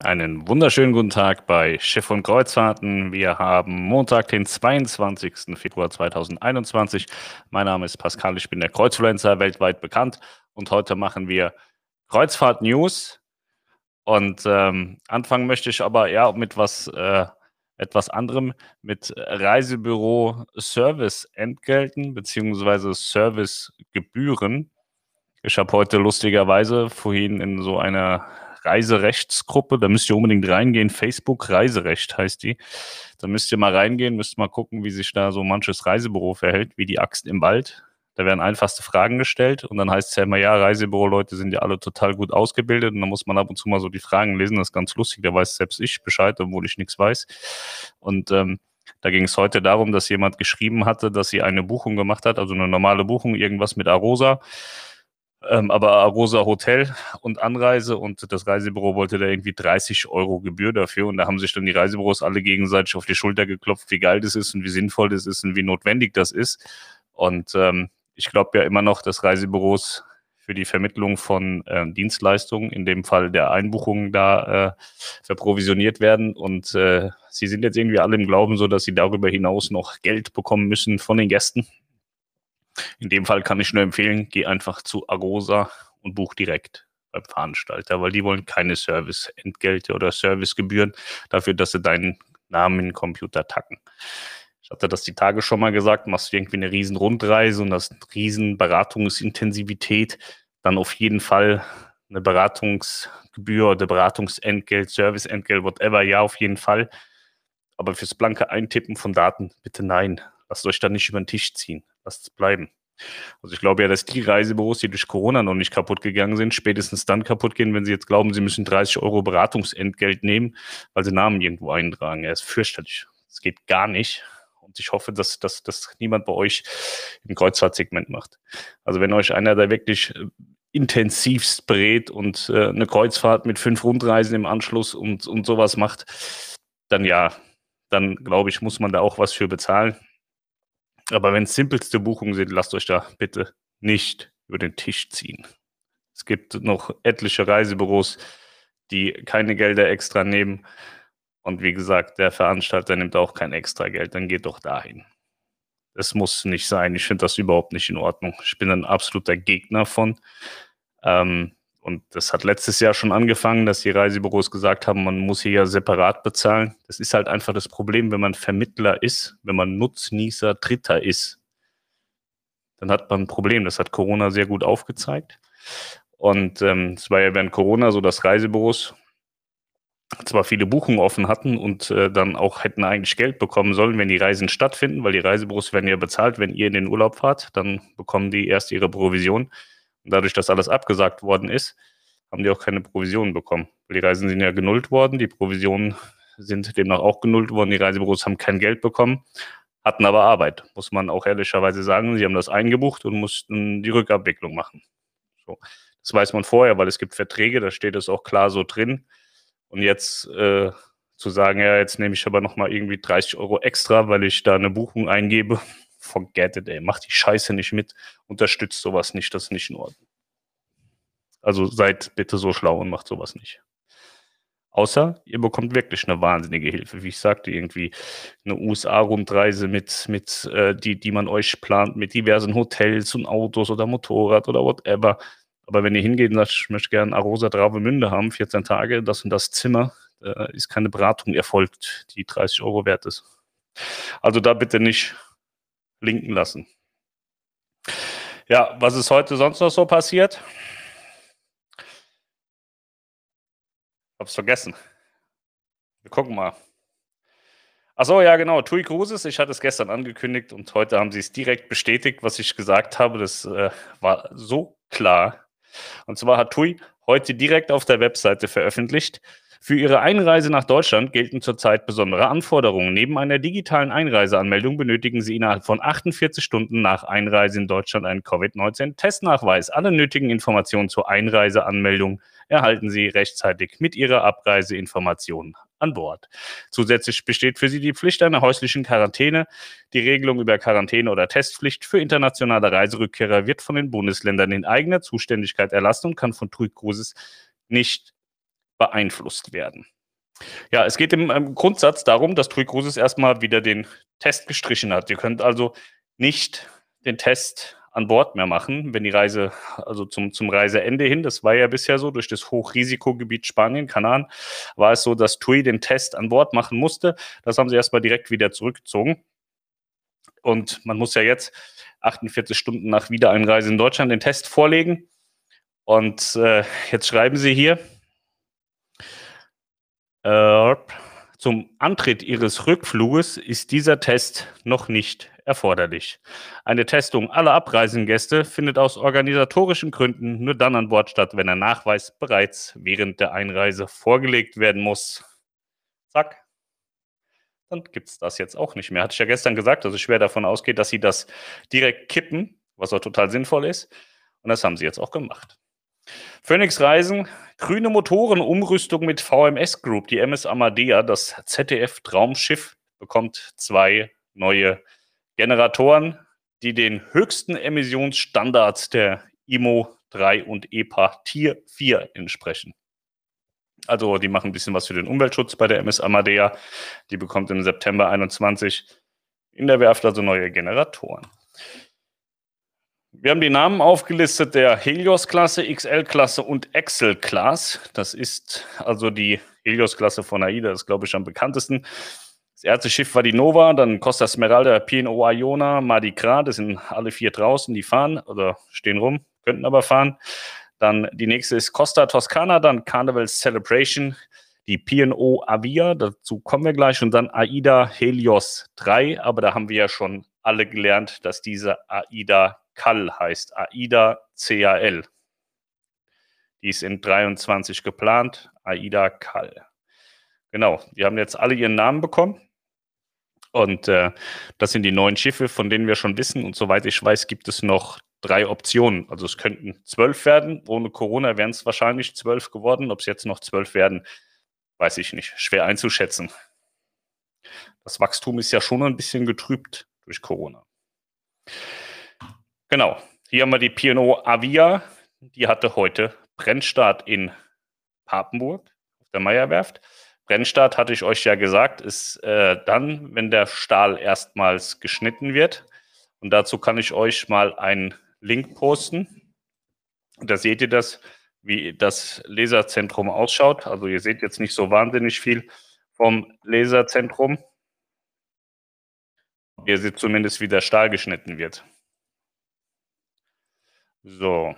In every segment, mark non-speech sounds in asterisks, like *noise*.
Einen wunderschönen guten Tag bei Schiff und Kreuzfahrten. Wir haben Montag, den 22. Februar 2021. Mein Name ist Pascal, ich bin der Kreuzfluencer, weltweit bekannt. Und heute machen wir Kreuzfahrt News. Und ähm, anfangen möchte ich aber eher mit was, äh, etwas anderem, mit Reisebüro Service-Entgelten bzw. Servicegebühren. Ich habe heute lustigerweise vorhin in so einer Reiserechtsgruppe. Da müsst ihr unbedingt reingehen. Facebook Reiserecht heißt die. Da müsst ihr mal reingehen, müsst mal gucken, wie sich da so manches Reisebüro verhält, wie die Axt im Wald. Da werden einfachste Fragen gestellt und dann heißt es ja immer, ja, Reisebüro-Leute sind ja alle total gut ausgebildet und dann muss man ab und zu mal so die Fragen lesen. Das ist ganz lustig, da weiß selbst ich Bescheid, obwohl ich nichts weiß. Und ähm, da ging es heute darum, dass jemand geschrieben hatte, dass sie eine Buchung gemacht hat, also eine normale Buchung, irgendwas mit Arosa ähm, aber Arosa Hotel und Anreise und das Reisebüro wollte da irgendwie 30 Euro Gebühr dafür und da haben sich dann die Reisebüros alle gegenseitig auf die Schulter geklopft, wie geil das ist und wie sinnvoll das ist und wie notwendig das ist. Und ähm, ich glaube ja immer noch, dass Reisebüros für die Vermittlung von äh, Dienstleistungen, in dem Fall der Einbuchungen, da äh, verprovisioniert werden. Und äh, sie sind jetzt irgendwie alle im Glauben so, dass sie darüber hinaus noch Geld bekommen müssen von den Gästen. In dem Fall kann ich nur empfehlen, geh einfach zu Agosa und buch direkt beim Veranstalter, weil die wollen keine Serviceentgelte oder Servicegebühren dafür, dass sie deinen Namen in den Computer tacken. Ich hatte das die Tage schon mal gesagt, machst du irgendwie eine riesen Rundreise und das riesen Beratungsintensivität, dann auf jeden Fall eine Beratungsgebühr oder Beratungsentgelt, Serviceentgelt, whatever, ja, auf jeden Fall. Aber fürs blanke Eintippen von Daten, bitte nein. Lasst euch da nicht über den Tisch ziehen lasst es bleiben. Also ich glaube ja, dass die Reisebüros, die durch Corona noch nicht kaputt gegangen sind, spätestens dann kaputt gehen, wenn sie jetzt glauben, sie müssen 30 Euro Beratungsentgelt nehmen, weil sie Namen irgendwo eintragen. Er ist fürchterlich. Das geht gar nicht. Und ich hoffe, dass, dass, dass niemand bei euch im Kreuzfahrtsegment macht. Also wenn euch einer da wirklich äh, intensivst berät und äh, eine Kreuzfahrt mit fünf Rundreisen im Anschluss und, und sowas macht, dann ja, dann glaube ich, muss man da auch was für bezahlen. Aber wenn es simpelste Buchungen sind, lasst euch da bitte nicht über den Tisch ziehen. Es gibt noch etliche Reisebüros, die keine Gelder extra nehmen. Und wie gesagt, der Veranstalter nimmt auch kein extra Geld, dann geht doch dahin. Das muss nicht sein. Ich finde das überhaupt nicht in Ordnung. Ich bin ein absoluter Gegner von. Ähm, und das hat letztes Jahr schon angefangen, dass die Reisebüros gesagt haben, man muss hier ja separat bezahlen. Das ist halt einfach das Problem, wenn man Vermittler ist, wenn man Nutznießer Dritter ist, dann hat man ein Problem. Das hat Corona sehr gut aufgezeigt. Und ähm, es war ja während Corona so, dass Reisebüros zwar viele Buchungen offen hatten und äh, dann auch hätten eigentlich Geld bekommen sollen, wenn die Reisen stattfinden, weil die Reisebüros werden ja bezahlt, wenn ihr in den Urlaub fahrt, dann bekommen die erst ihre Provision. Und dadurch, dass alles abgesagt worden ist, haben die auch keine Provisionen bekommen. Die Reisen sind ja genullt worden, die Provisionen sind demnach auch genullt worden, die Reisebüros haben kein Geld bekommen, hatten aber Arbeit, muss man auch ehrlicherweise sagen. Sie haben das eingebucht und mussten die Rückabwicklung machen. So. Das weiß man vorher, weil es gibt Verträge, da steht es auch klar so drin. Und jetzt äh, zu sagen, ja, jetzt nehme ich aber nochmal irgendwie 30 Euro extra, weil ich da eine Buchung eingebe, forget it, ey. Macht die Scheiße nicht mit. Unterstützt sowas nicht. Das ist nicht in Ordnung. Also seid bitte so schlau und macht sowas nicht. Außer ihr bekommt wirklich eine wahnsinnige Hilfe. Wie ich sagte, irgendwie eine USA-Rundreise mit, mit äh, die, die man euch plant, mit diversen Hotels und Autos oder Motorrad oder whatever. Aber wenn ihr hingeht und sagt, ich möchte gerne Arosa Travemünde haben, 14 Tage, das und das Zimmer, äh, ist keine Beratung erfolgt, die 30 Euro wert ist. Also da bitte nicht linken lassen. Ja, was ist heute sonst noch so passiert? Hab's vergessen. Wir gucken mal. Achso, ja, genau. TUI Cruises, ich hatte es gestern angekündigt und heute haben sie es direkt bestätigt, was ich gesagt habe. Das äh, war so klar. Und zwar hat TUI heute direkt auf der Webseite veröffentlicht, für Ihre Einreise nach Deutschland gelten zurzeit besondere Anforderungen. Neben einer digitalen Einreiseanmeldung benötigen Sie innerhalb von 48 Stunden nach Einreise in Deutschland einen Covid-19-Testnachweis. Alle nötigen Informationen zur Einreiseanmeldung erhalten Sie rechtzeitig mit Ihrer Abreiseinformation an Bord. Zusätzlich besteht für Sie die Pflicht einer häuslichen Quarantäne. Die Regelung über Quarantäne oder Testpflicht für internationale Reiserückkehrer wird von den Bundesländern in eigener Zuständigkeit erlassen und kann von Cruises nicht beeinflusst werden. Ja, es geht im, Grundsatz darum, dass TUI Cruises erstmal wieder den Test gestrichen hat. Ihr könnt also nicht den Test an Bord mehr machen, wenn die Reise, also zum, zum Reiseende hin, das war ja bisher so, durch das Hochrisikogebiet Spanien, Kanaren, war es so, dass TUI den Test an Bord machen musste. Das haben sie erstmal direkt wieder zurückgezogen. Und man muss ja jetzt 48 Stunden nach Wiedereinreise in Deutschland den Test vorlegen. Und äh, jetzt schreiben sie hier, äh, zum Antritt Ihres Rückfluges ist dieser Test noch nicht erforderlich. Eine Testung aller Abreisengäste findet aus organisatorischen Gründen nur dann an Bord statt, wenn der Nachweis bereits während der Einreise vorgelegt werden muss. Zack. Dann gibt es das jetzt auch nicht mehr. Hatte ich ja gestern gesagt, dass ich schwer davon ausgehe, dass sie das direkt kippen, was auch total sinnvoll ist. Und das haben sie jetzt auch gemacht. Phoenix Reisen, grüne Motoren, Umrüstung mit VMS Group. Die MS Amadea, das ZDF-Traumschiff, bekommt zwei neue Generatoren, die den höchsten Emissionsstandards der IMO 3 und EPA Tier 4 entsprechen. Also die machen ein bisschen was für den Umweltschutz bei der MS Amadea. Die bekommt im September 21 in der Werft also neue Generatoren. Wir haben die Namen aufgelistet der Helios-Klasse, XL-Klasse und Excel-Class. Das ist also die Helios-Klasse von AIDA, das ist, glaube ich, am bekanntesten. Das erste Schiff war die Nova, dann Costa Smeralda, PNO Iona, Mardi Gras, das sind alle vier draußen, die fahren oder stehen rum, könnten aber fahren. Dann die nächste ist Costa Toscana, dann Carnival Celebration, die PNO Avia, dazu kommen wir gleich, und dann AIDA Helios 3, aber da haben wir ja schon alle gelernt, dass diese AIDA CAL heißt, AIDA CAL. Die ist in 23 geplant, AIDA CAL. Genau, die haben jetzt alle ihren Namen bekommen. Und äh, das sind die neuen Schiffe, von denen wir schon wissen. Und soweit ich weiß, gibt es noch drei Optionen. Also es könnten zwölf werden. Ohne Corona wären es wahrscheinlich zwölf geworden. Ob es jetzt noch zwölf werden, weiß ich nicht. Schwer einzuschätzen. Das Wachstum ist ja schon ein bisschen getrübt durch Corona. Genau. Hier haben wir die P&O Avia. Die hatte heute Brennstart in Papenburg auf der Meierwerft. Brennstart hatte ich euch ja gesagt, ist äh, dann, wenn der Stahl erstmals geschnitten wird. Und dazu kann ich euch mal einen Link posten. Da seht ihr das, wie das Laserzentrum ausschaut. Also ihr seht jetzt nicht so wahnsinnig viel vom Laserzentrum. Ihr seht zumindest, wie der Stahl geschnitten wird. So.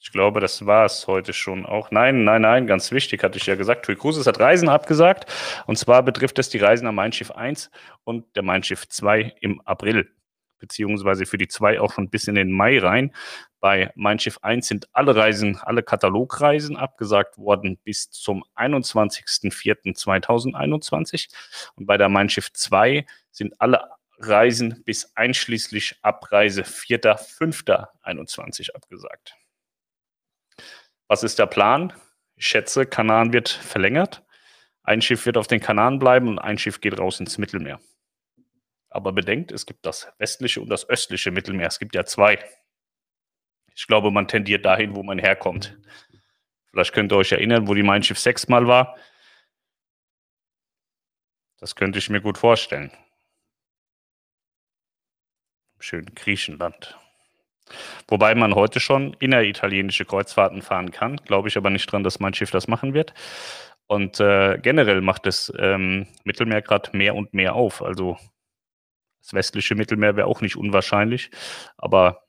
Ich glaube, das war es heute schon auch. Nein, nein, nein, ganz wichtig, hatte ich ja gesagt. TUI Cruises hat Reisen abgesagt. Und zwar betrifft es die Reisen am Mein Schiff 1 und der Mein Schiff 2 im April. Beziehungsweise für die 2 auch schon bis in den Mai rein. Bei Mein Schiff 1 sind alle Reisen, alle Katalogreisen abgesagt worden bis zum 21.04.2021. Und bei der Mein Schiff 2 sind alle Reisen bis einschließlich Abreise 4.5.21 abgesagt. Was ist der Plan? Ich schätze, Kanaren wird verlängert. Ein Schiff wird auf den Kanaren bleiben und ein Schiff geht raus ins Mittelmeer. Aber bedenkt, es gibt das westliche und das östliche Mittelmeer. Es gibt ja zwei. Ich glaube, man tendiert dahin, wo man herkommt. Vielleicht könnt ihr euch erinnern, wo die Mein Schiff sechsmal war. Das könnte ich mir gut vorstellen schönen Griechenland. Wobei man heute schon inneritalienische Kreuzfahrten fahren kann, glaube ich aber nicht dran, dass mein Schiff das machen wird. Und äh, generell macht das ähm, Mittelmeer gerade mehr und mehr auf. Also das westliche Mittelmeer wäre auch nicht unwahrscheinlich, aber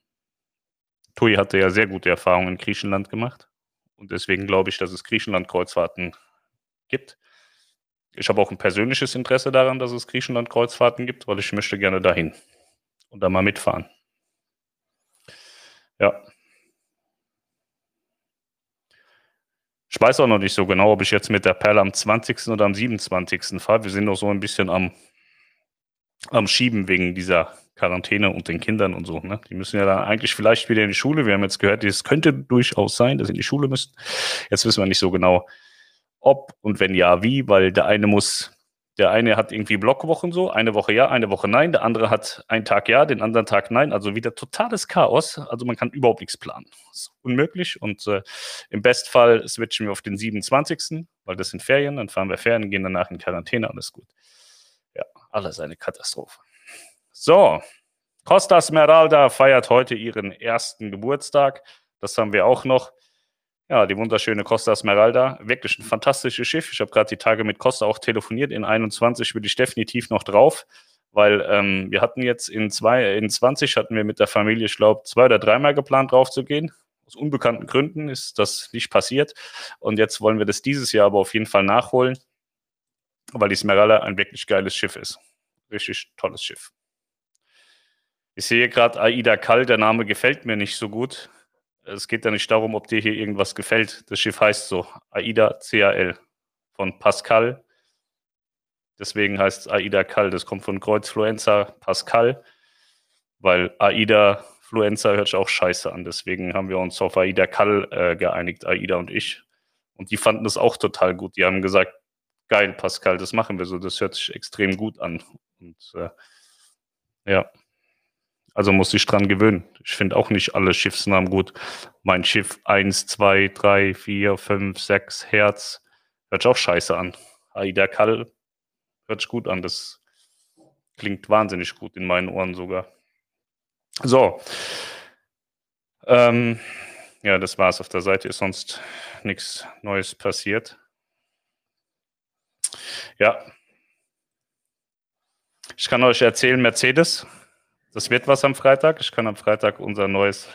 TUI hatte ja sehr gute Erfahrungen in Griechenland gemacht. Und deswegen glaube ich, dass es Griechenland-Kreuzfahrten gibt. Ich habe auch ein persönliches Interesse daran, dass es Griechenland-Kreuzfahrten gibt, weil ich möchte gerne dahin und da mal mitfahren. Ja. Ich weiß auch noch nicht so genau, ob ich jetzt mit der Perle am 20. oder am 27. fahre. Wir sind noch so ein bisschen am, am Schieben wegen dieser Quarantäne und den Kindern und so. Ne? Die müssen ja dann eigentlich vielleicht wieder in die Schule. Wir haben jetzt gehört, es könnte durchaus sein, dass sie in die Schule müssen. Jetzt wissen wir nicht so genau, ob und wenn ja, wie, weil der eine muss Der eine hat irgendwie Blockwochen so, eine Woche ja, eine Woche nein. Der andere hat einen Tag ja, den anderen Tag nein. Also wieder totales Chaos. Also man kann überhaupt nichts planen. Das ist unmöglich. Und äh, im Bestfall switchen wir auf den 27., weil das sind Ferien. Dann fahren wir Ferien, gehen danach in Quarantäne, alles gut. Ja, alles eine Katastrophe. So, Costa Smeralda feiert heute ihren ersten Geburtstag. Das haben wir auch noch. Ja, die wunderschöne Costa Smeralda. Wirklich ein fantastisches Schiff. Ich habe gerade die Tage mit Costa auch telefoniert. In 21 will ich definitiv noch drauf, weil ähm, wir hatten jetzt in, zwei, in 20 hatten wir mit der Familie, ich glaube, zwei oder dreimal geplant drauf zu gehen. Aus unbekannten Gründen ist das nicht passiert. Und jetzt wollen wir das dieses Jahr aber auf jeden Fall nachholen, weil die Smeralda ein wirklich geiles Schiff ist. Richtig tolles Schiff. Ich sehe gerade Aida Kall, der Name gefällt mir nicht so gut es geht ja nicht darum, ob dir hier irgendwas gefällt. Das Schiff heißt so, AIDA CAL von Pascal. Deswegen heißt es AIDA Cal. Das kommt von Kreuzfluenza Pascal, weil AIDA Fluenza hört sich auch scheiße an. Deswegen haben wir uns auf AIDA Cal äh, geeinigt, AIDA und ich. Und die fanden das auch total gut. Die haben gesagt, geil, Pascal, das machen wir so. Das hört sich extrem gut an. Und äh, ja. Also muss ich dran gewöhnen. Ich finde auch nicht alle Schiffsnamen gut. Mein Schiff 1, 2, 3, 4, 5, 6, Herz. Hört sich auch scheiße an. Aida Kall hört sich gut an. Das klingt wahnsinnig gut in meinen Ohren sogar. So. Ähm, ja, das war's auf der Seite. Ist sonst nichts Neues passiert. Ja. Ich kann euch erzählen, Mercedes das wird was am Freitag. Ich kann am Freitag unser neues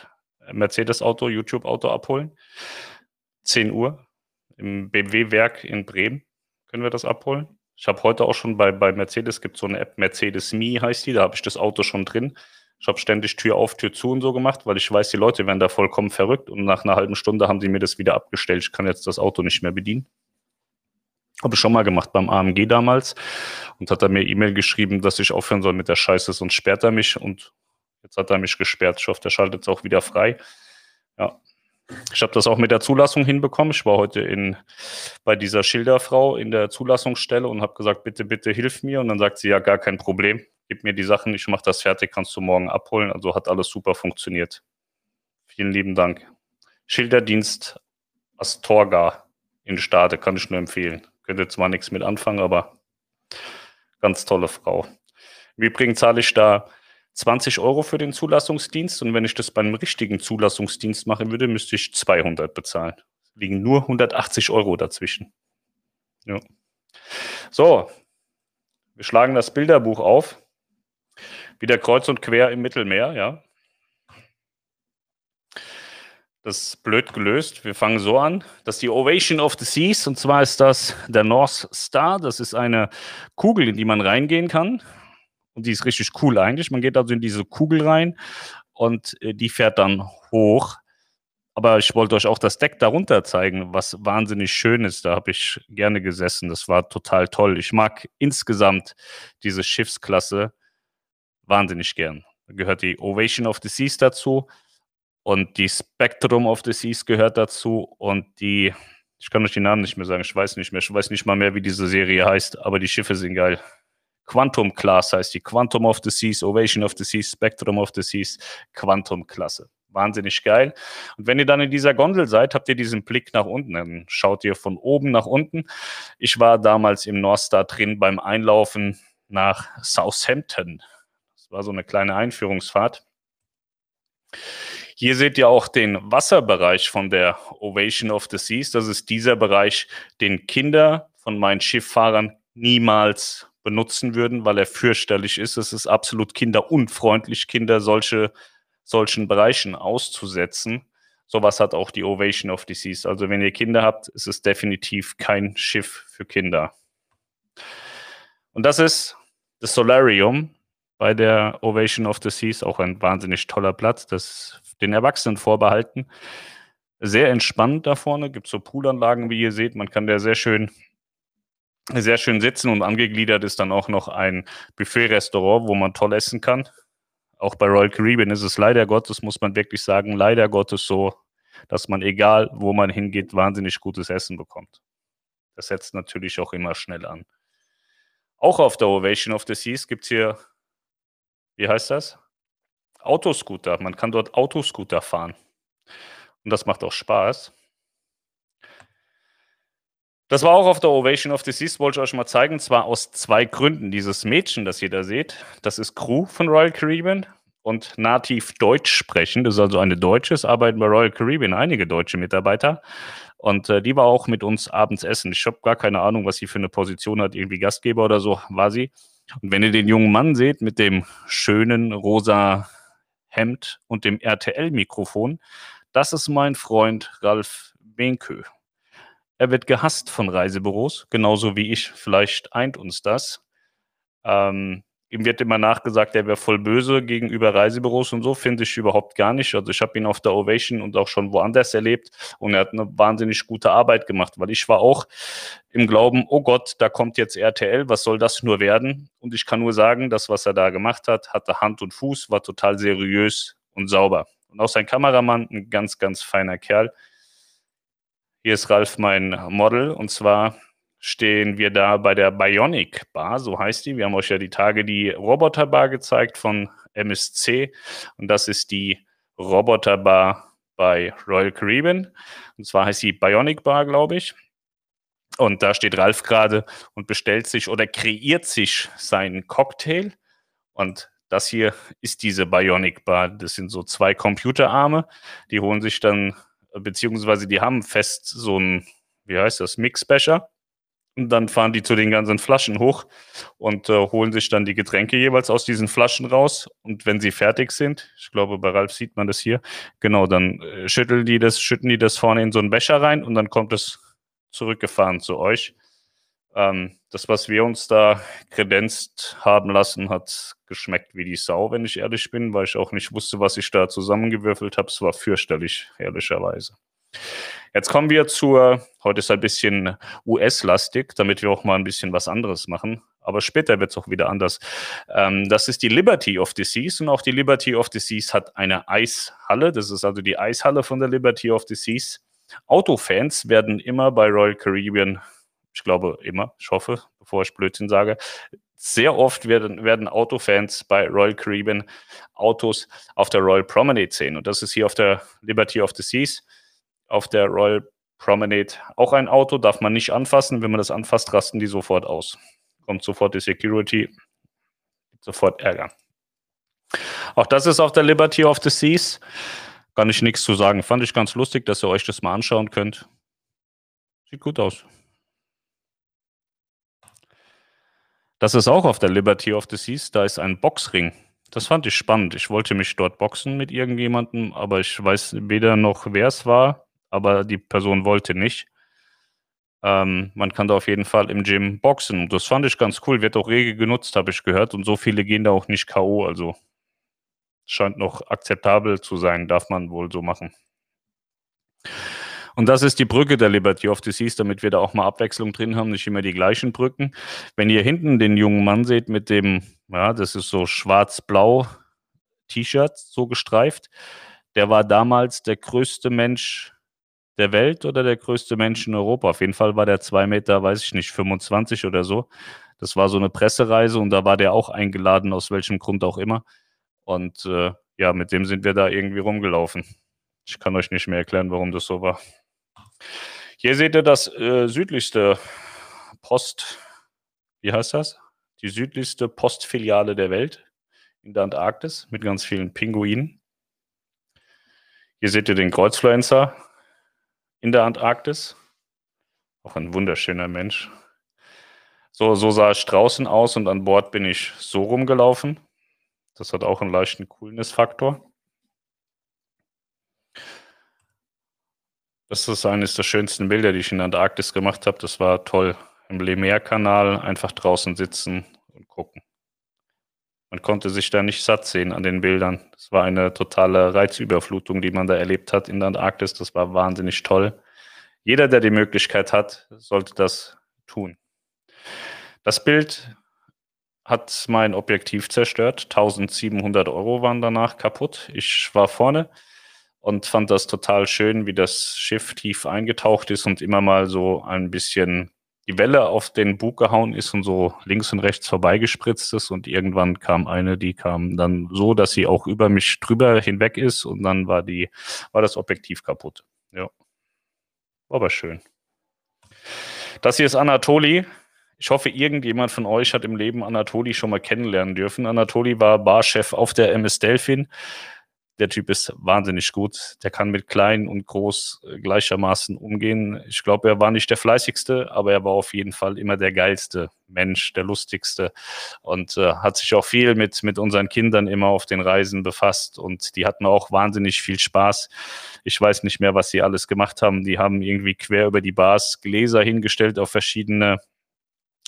Mercedes-Auto, YouTube-Auto abholen. 10 Uhr im BMW-Werk in Bremen können wir das abholen. Ich habe heute auch schon bei, bei Mercedes, gibt so eine App, Mercedes Me heißt die, da habe ich das Auto schon drin. Ich habe ständig Tür auf, Tür zu und so gemacht, weil ich weiß, die Leute werden da vollkommen verrückt und nach einer halben Stunde haben sie mir das wieder abgestellt. Ich kann jetzt das Auto nicht mehr bedienen. Habe ich schon mal gemacht beim AMG damals und hat er mir E-Mail geschrieben, dass ich aufhören soll mit der Scheiße, sonst sperrt er mich und jetzt hat er mich gesperrt. Ich hoffe, der schaltet es auch wieder frei. Ja. Ich habe das auch mit der Zulassung hinbekommen. Ich war heute in, bei dieser Schilderfrau in der Zulassungsstelle und habe gesagt, bitte, bitte hilf mir. Und dann sagt sie, ja, gar kein Problem. Gib mir die Sachen, ich mache das fertig, kannst du morgen abholen. Also hat alles super funktioniert. Vielen lieben Dank. Schilderdienst Astorga in Stade kann ich nur empfehlen. Könnte zwar nichts mit anfangen, aber ganz tolle Frau. Im Übrigen zahle ich da 20 Euro für den Zulassungsdienst und wenn ich das bei einem richtigen Zulassungsdienst machen würde, müsste ich 200 bezahlen. Liegen nur 180 Euro dazwischen. Ja. So, wir schlagen das Bilderbuch auf. Wieder kreuz und quer im Mittelmeer, ja. Das ist blöd gelöst. Wir fangen so an. Das ist die Ovation of the Seas. Und zwar ist das der North Star. Das ist eine Kugel, in die man reingehen kann. Und die ist richtig cool eigentlich. Man geht also in diese Kugel rein und äh, die fährt dann hoch. Aber ich wollte euch auch das Deck darunter zeigen, was wahnsinnig schön ist. Da habe ich gerne gesessen. Das war total toll. Ich mag insgesamt diese Schiffsklasse wahnsinnig gern. Da gehört die Ovation of the Seas dazu. Und die Spectrum of the Seas gehört dazu und die, ich kann euch die Namen nicht mehr sagen, ich weiß nicht mehr, ich weiß nicht mal mehr, wie diese Serie heißt, aber die Schiffe sind geil. Quantum Class heißt die Quantum of the Seas, Ovation of the Seas, Spectrum of the Seas, Quantum Klasse. Wahnsinnig geil. Und wenn ihr dann in dieser Gondel seid, habt ihr diesen Blick nach unten. Dann schaut ihr von oben nach unten. Ich war damals im North Star drin beim Einlaufen nach Southampton. Das war so eine kleine Einführungsfahrt. Hier seht ihr auch den Wasserbereich von der Ovation of the Seas. Das ist dieser Bereich, den Kinder von meinen Schifffahrern niemals benutzen würden, weil er fürchterlich ist. Es ist absolut kinderunfreundlich, Kinder solche, solchen Bereichen auszusetzen. Sowas hat auch die Ovation of the Seas. Also wenn ihr Kinder habt, ist es definitiv kein Schiff für Kinder. Und das ist das Solarium bei der Ovation of the Seas, auch ein wahnsinnig toller Platz. Das den Erwachsenen vorbehalten. Sehr entspannt da vorne, gibt so Poolanlagen, wie ihr seht. Man kann da sehr schön, sehr schön sitzen und angegliedert ist dann auch noch ein Buffet-Restaurant, wo man toll essen kann. Auch bei Royal Caribbean ist es leider Gottes, muss man wirklich sagen, leider Gottes so, dass man egal, wo man hingeht, wahnsinnig gutes Essen bekommt. Das setzt natürlich auch immer schnell an. Auch auf der Ovation of the Seas gibt es hier, wie heißt das? Autoscooter. Man kann dort Autoscooter fahren. Und das macht auch Spaß. Das war auch auf der Ovation of the Seas, wollte ich euch mal zeigen. Zwar aus zwei Gründen. Dieses Mädchen, das ihr da seht, das ist Crew von Royal Caribbean und nativ Deutsch sprechen. Das ist also eine Deutsche. Es arbeiten bei Royal Caribbean einige deutsche Mitarbeiter. Und äh, die war auch mit uns abends essen. Ich habe gar keine Ahnung, was sie für eine Position hat, irgendwie Gastgeber oder so war sie. Und wenn ihr den jungen Mann seht mit dem schönen rosa Hemd und dem RTL-Mikrofon, das ist mein Freund Ralf Benkö. Er wird gehasst von Reisebüros, genauso wie ich. Vielleicht eint uns das. Ähm, ihm wird immer nachgesagt, er wäre voll böse gegenüber Reisebüros und so, finde ich überhaupt gar nicht. Also ich habe ihn auf der Ovation und auch schon woanders erlebt und er hat eine wahnsinnig gute Arbeit gemacht, weil ich war auch im Glauben, oh Gott, da kommt jetzt RTL, was soll das nur werden? Und ich kann nur sagen, das, was er da gemacht hat, hatte Hand und Fuß, war total seriös und sauber. Und auch sein Kameramann, ein ganz, ganz feiner Kerl. Hier ist Ralf mein Model und zwar stehen wir da bei der Bionic Bar, so heißt die. Wir haben euch ja die Tage die Roboterbar gezeigt von MSC und das ist die Roboterbar bei Royal Caribbean. Und zwar heißt sie Bionic Bar, glaube ich. Und da steht Ralf gerade und bestellt sich oder kreiert sich seinen Cocktail. Und das hier ist diese Bionic Bar. Das sind so zwei Computerarme. Die holen sich dann, beziehungsweise die haben fest so ein, wie heißt das, Mixbecher. Und dann fahren die zu den ganzen Flaschen hoch und äh, holen sich dann die Getränke jeweils aus diesen Flaschen raus. Und wenn sie fertig sind, ich glaube, bei Ralf sieht man das hier, genau, dann äh, schütteln die das, schütten die das vorne in so einen Becher rein und dann kommt es zurückgefahren zu euch. Ähm, das, was wir uns da kredenzt haben lassen, hat geschmeckt wie die Sau, wenn ich ehrlich bin, weil ich auch nicht wusste, was ich da zusammengewürfelt habe. Es war fürchterlich, ehrlicherweise. Jetzt kommen wir zur, heute ist ein bisschen US-lastig, damit wir auch mal ein bisschen was anderes machen. Aber später wird es auch wieder anders. Ähm, das ist die Liberty of the Seas und auch die Liberty of the Seas hat eine Eishalle. Das ist also die Eishalle von der Liberty of the Seas. Autofans werden immer bei Royal Caribbean, ich glaube immer, ich hoffe, bevor ich Blödsinn sage, sehr oft werden, werden Autofans bei Royal Caribbean Autos auf der Royal Promenade sehen. Und das ist hier auf der Liberty of the Seas auf der Royal Promenade auch ein Auto, darf man nicht anfassen. Wenn man das anfasst, rasten die sofort aus. Kommt sofort die Security, sofort Ärger. Auch das ist auf der Liberty of the Seas. Kann ich nichts zu sagen. Fand ich ganz lustig, dass ihr euch das mal anschauen könnt. Sieht gut aus. Das ist auch auf der Liberty of the Seas. Da ist ein Boxring. Das fand ich spannend. Ich wollte mich dort boxen mit irgendjemandem, aber ich weiß weder noch, wer es war aber die Person wollte nicht. Ähm, man kann da auf jeden Fall im Gym boxen. Das fand ich ganz cool. Wird auch rege genutzt, habe ich gehört. Und so viele gehen da auch nicht K.O. Also scheint noch akzeptabel zu sein. Darf man wohl so machen. Und das ist die Brücke der Liberty of the Seas, damit wir da auch mal Abwechslung drin haben, nicht immer die gleichen Brücken. Wenn ihr hinten den jungen Mann seht mit dem, ja, das ist so schwarz-blau T-Shirt, so gestreift, der war damals der größte Mensch der Welt oder der größte Mensch in Europa. Auf jeden Fall war der zwei Meter, weiß ich nicht, 25 oder so. Das war so eine Pressereise und da war der auch eingeladen, aus welchem Grund auch immer. Und äh, ja, mit dem sind wir da irgendwie rumgelaufen. Ich kann euch nicht mehr erklären, warum das so war. Hier seht ihr das äh, südlichste Post, wie heißt das? Die südlichste Postfiliale der Welt in der Antarktis mit ganz vielen Pinguinen. Hier seht ihr den Kreuzfluencer, in der Antarktis. Auch ein wunderschöner Mensch. So, so sah es draußen aus und an Bord bin ich so rumgelaufen. Das hat auch einen leichten Coolness-Faktor. Das ist eines der schönsten Bilder, die ich in der Antarktis gemacht habe. Das war toll. Im Lemaire-Kanal einfach draußen sitzen und gucken. Man konnte sich da nicht satt sehen an den Bildern. Das war eine totale Reizüberflutung, die man da erlebt hat in der Antarktis. Das war wahnsinnig toll. Jeder, der die Möglichkeit hat, sollte das tun. Das Bild hat mein Objektiv zerstört. 1700 Euro waren danach kaputt. Ich war vorne und fand das total schön, wie das Schiff tief eingetaucht ist und immer mal so ein bisschen die Welle auf den Bug gehauen ist und so links und rechts vorbeigespritzt ist und irgendwann kam eine, die kam dann so, dass sie auch über mich drüber hinweg ist und dann war die, war das Objektiv kaputt. Ja. War aber schön. Das hier ist Anatoli. Ich hoffe, irgendjemand von euch hat im Leben Anatoli schon mal kennenlernen dürfen. Anatoli war Barchef auf der MS Delphin der Typ ist wahnsinnig gut. Der kann mit klein und groß äh, gleichermaßen umgehen. Ich glaube, er war nicht der fleißigste, aber er war auf jeden Fall immer der geilste Mensch, der lustigste und äh, hat sich auch viel mit, mit unseren Kindern immer auf den Reisen befasst und die hatten auch wahnsinnig viel Spaß. Ich weiß nicht mehr, was sie alles gemacht haben. Die haben irgendwie quer über die Bars Gläser hingestellt auf verschiedene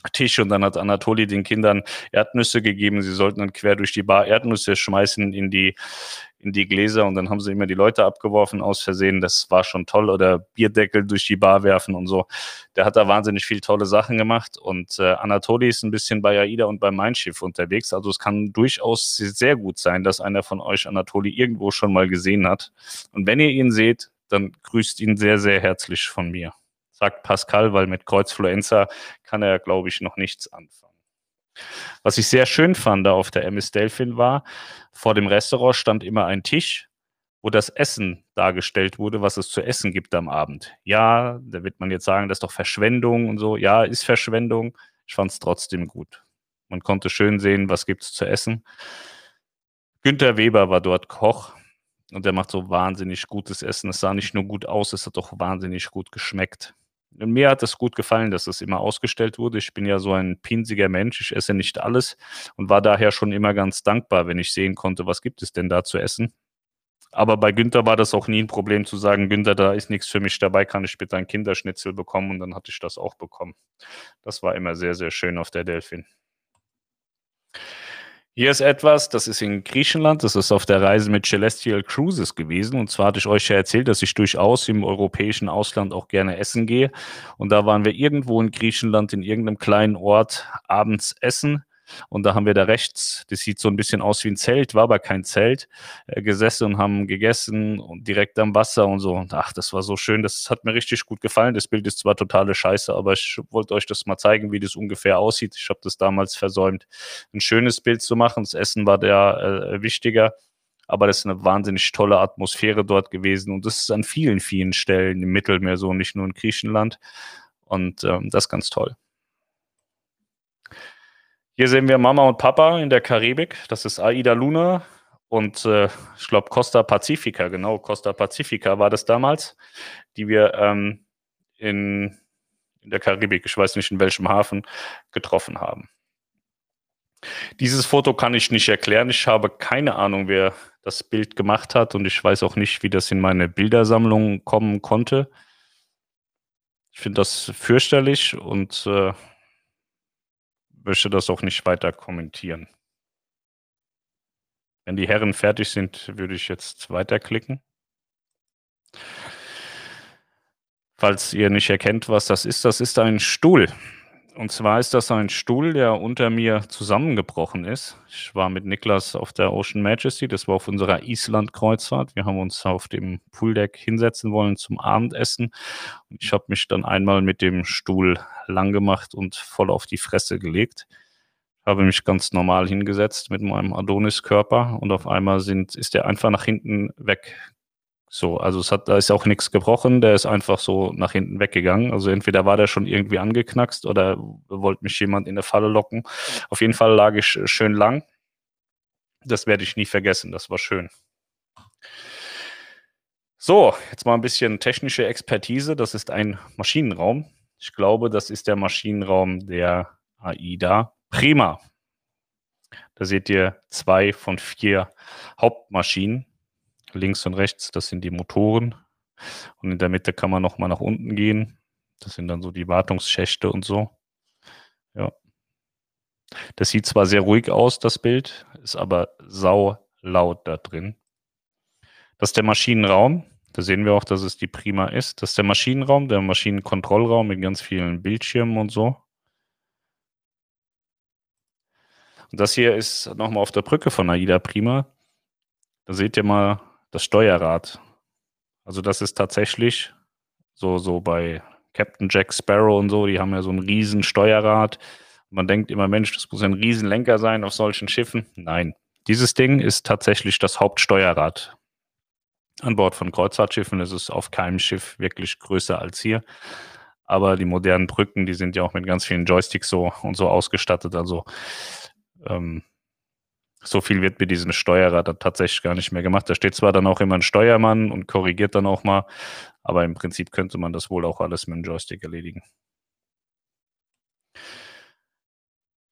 Tisch und dann hat Anatoli den Kindern Erdnüsse gegeben. Sie sollten dann quer durch die Bar Erdnüsse schmeißen in die, in die Gläser und dann haben sie immer die Leute abgeworfen aus Versehen. Das war schon toll. Oder Bierdeckel durch die Bar werfen und so. Der hat da wahnsinnig viel tolle Sachen gemacht und äh, Anatoli ist ein bisschen bei AIDA und bei Mein Schiff unterwegs. Also es kann durchaus sehr gut sein, dass einer von euch Anatoli irgendwo schon mal gesehen hat. Und wenn ihr ihn seht, dann grüßt ihn sehr, sehr herzlich von mir sagt Pascal, weil mit Kreuzfluenza kann er, glaube ich, noch nichts anfangen. Was ich sehr schön fand da auf der MS Delphin war, vor dem Restaurant stand immer ein Tisch, wo das Essen dargestellt wurde, was es zu essen gibt am Abend. Ja, da wird man jetzt sagen, das ist doch Verschwendung und so. Ja, ist Verschwendung. Ich fand es trotzdem gut. Man konnte schön sehen, was gibt es zu essen. Günter Weber war dort Koch und der macht so wahnsinnig gutes Essen. Es sah nicht nur gut aus, es hat auch wahnsinnig gut geschmeckt mir hat es gut gefallen, dass es immer ausgestellt wurde. Ich bin ja so ein pinsiger Mensch, ich esse nicht alles und war daher schon immer ganz dankbar, wenn ich sehen konnte, was gibt es denn da zu essen. Aber bei Günther war das auch nie ein Problem zu sagen, Günther, da ist nichts für mich dabei, kann ich bitte ein Kinderschnitzel bekommen und dann hatte ich das auch bekommen. Das war immer sehr, sehr schön auf der Delfin. Hier ist etwas, das ist in Griechenland, das ist auf der Reise mit Celestial Cruises gewesen. Und zwar hatte ich euch ja erzählt, dass ich durchaus im europäischen Ausland auch gerne essen gehe. Und da waren wir irgendwo in Griechenland in irgendeinem kleinen Ort abends essen. Und da haben wir da rechts, das sieht so ein bisschen aus wie ein Zelt, war aber kein Zelt, äh, gesessen und haben gegessen und direkt am Wasser und so. Und ach, das war so schön, das hat mir richtig gut gefallen. Das Bild ist zwar totale Scheiße, aber ich wollte euch das mal zeigen, wie das ungefähr aussieht. Ich habe das damals versäumt, ein schönes Bild zu machen. Das Essen war der äh, wichtiger. Aber das ist eine wahnsinnig tolle Atmosphäre dort gewesen. Und das ist an vielen, vielen Stellen im Mittelmeer so, nicht nur in Griechenland. Und ähm, das ist ganz toll. Hier sehen wir Mama und Papa in der Karibik. Das ist Aida Luna und äh, ich glaube Costa Pacifica, genau, Costa Pacifica war das damals, die wir ähm, in, in der Karibik, ich weiß nicht in welchem Hafen, getroffen haben. Dieses Foto kann ich nicht erklären. Ich habe keine Ahnung, wer das Bild gemacht hat und ich weiß auch nicht, wie das in meine Bildersammlung kommen konnte. Ich finde das fürchterlich und äh, möchte das auch nicht weiter kommentieren. Wenn die Herren fertig sind, würde ich jetzt weiterklicken. Falls ihr nicht erkennt, was das ist, das ist ein Stuhl. Und zwar ist das ein Stuhl, der unter mir zusammengebrochen ist. Ich war mit Niklas auf der Ocean Majesty, das war auf unserer Island-Kreuzfahrt. Wir haben uns auf dem Pooldeck hinsetzen wollen zum Abendessen. Und ich habe mich dann einmal mit dem Stuhl lang gemacht und voll auf die Fresse gelegt. Habe mich ganz normal hingesetzt mit meinem Adonis-Körper und auf einmal sind, ist der einfach nach hinten weg so, also es hat, da ist auch nichts gebrochen, der ist einfach so nach hinten weggegangen. Also entweder war der schon irgendwie angeknackst oder wollte mich jemand in der Falle locken. Auf jeden Fall lag ich schön lang. Das werde ich nie vergessen, das war schön. So, jetzt mal ein bisschen technische Expertise. Das ist ein Maschinenraum. Ich glaube, das ist der Maschinenraum der AIDA Prima. Da seht ihr zwei von vier Hauptmaschinen links und rechts, das sind die Motoren. Und in der Mitte kann man nochmal nach unten gehen. Das sind dann so die Wartungsschächte und so. Ja. Das sieht zwar sehr ruhig aus, das Bild, ist aber sau laut da drin. Das ist der Maschinenraum. Da sehen wir auch, dass es die Prima ist. Das ist der Maschinenraum, der Maschinenkontrollraum mit ganz vielen Bildschirmen und so. Und das hier ist nochmal auf der Brücke von AIDA Prima. Da seht ihr mal das Steuerrad. Also das ist tatsächlich so, so bei Captain Jack Sparrow und so, die haben ja so ein riesen Steuerrad. Man denkt immer, Mensch, das muss ein Riesenlenker sein auf solchen Schiffen. Nein, dieses Ding ist tatsächlich das Hauptsteuerrad. An Bord von Kreuzfahrtschiffen ist es auf keinem Schiff wirklich größer als hier. Aber die modernen Brücken, die sind ja auch mit ganz vielen Joysticks so und so ausgestattet. Also ähm, so viel wird mit diesem Steuerrad tatsächlich gar nicht mehr gemacht. Da steht zwar dann auch immer ein Steuermann und korrigiert dann auch mal, aber im Prinzip könnte man das wohl auch alles mit dem Joystick erledigen.